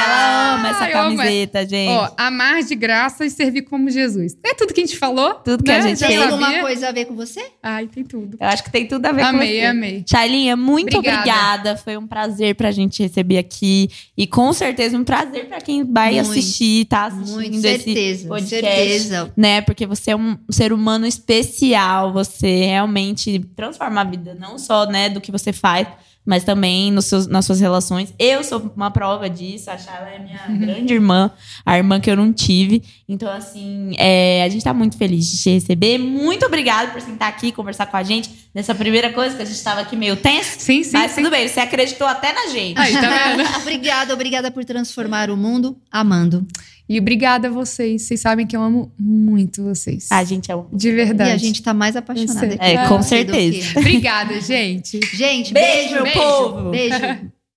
Speaker 1: Ela ama essa
Speaker 2: amo
Speaker 1: camiseta, gente.
Speaker 2: Ó, amar de graça e servir como Jesus. É tudo que a gente falou?
Speaker 1: Tudo que a
Speaker 2: né?
Speaker 1: gente
Speaker 2: Já
Speaker 3: Tem alguma coisa a ver com você?
Speaker 2: Ai, tem tudo.
Speaker 1: Eu acho que tem tudo a ver com
Speaker 2: Amei,
Speaker 1: você.
Speaker 2: amei.
Speaker 1: Shailinha, muito
Speaker 2: Obrigada.
Speaker 1: obrigada. Foi um prazer pra gente receber aqui. E com certeza um prazer pra quem vai
Speaker 3: Muito.
Speaker 1: assistir, tá assistindo
Speaker 3: Muito,
Speaker 1: esse
Speaker 3: certeza.
Speaker 1: podcast.
Speaker 3: Certeza.
Speaker 1: Né? Porque você é um ser humano especial. Você realmente transforma a vida, não só né, do que você faz, mas também nos seus, nas suas relações. Eu sou uma prova disso. A Shayla é minha grande irmã, a irmã que eu não tive. Então, assim, é, a gente tá muito feliz de te receber. Muito obrigada por sentar aqui e conversar com a gente nessa primeira coisa, que a gente tava aqui meio tenso.
Speaker 2: Sim, sim,
Speaker 1: Mas
Speaker 2: sim.
Speaker 1: tudo bem, você acreditou até na gente.
Speaker 2: Aí, tá vendo?
Speaker 3: Obrigada, obrigada por transformar o mundo amando.
Speaker 2: E obrigada a vocês. Vocês sabem que eu amo muito vocês.
Speaker 1: A gente é um.
Speaker 2: De verdade.
Speaker 3: E a gente tá mais apaixonada.
Speaker 1: É, com certeza.
Speaker 2: Obrigada, gente.
Speaker 3: Gente,
Speaker 1: Beijo,
Speaker 3: beijo.
Speaker 1: meu povo!
Speaker 3: Beijo.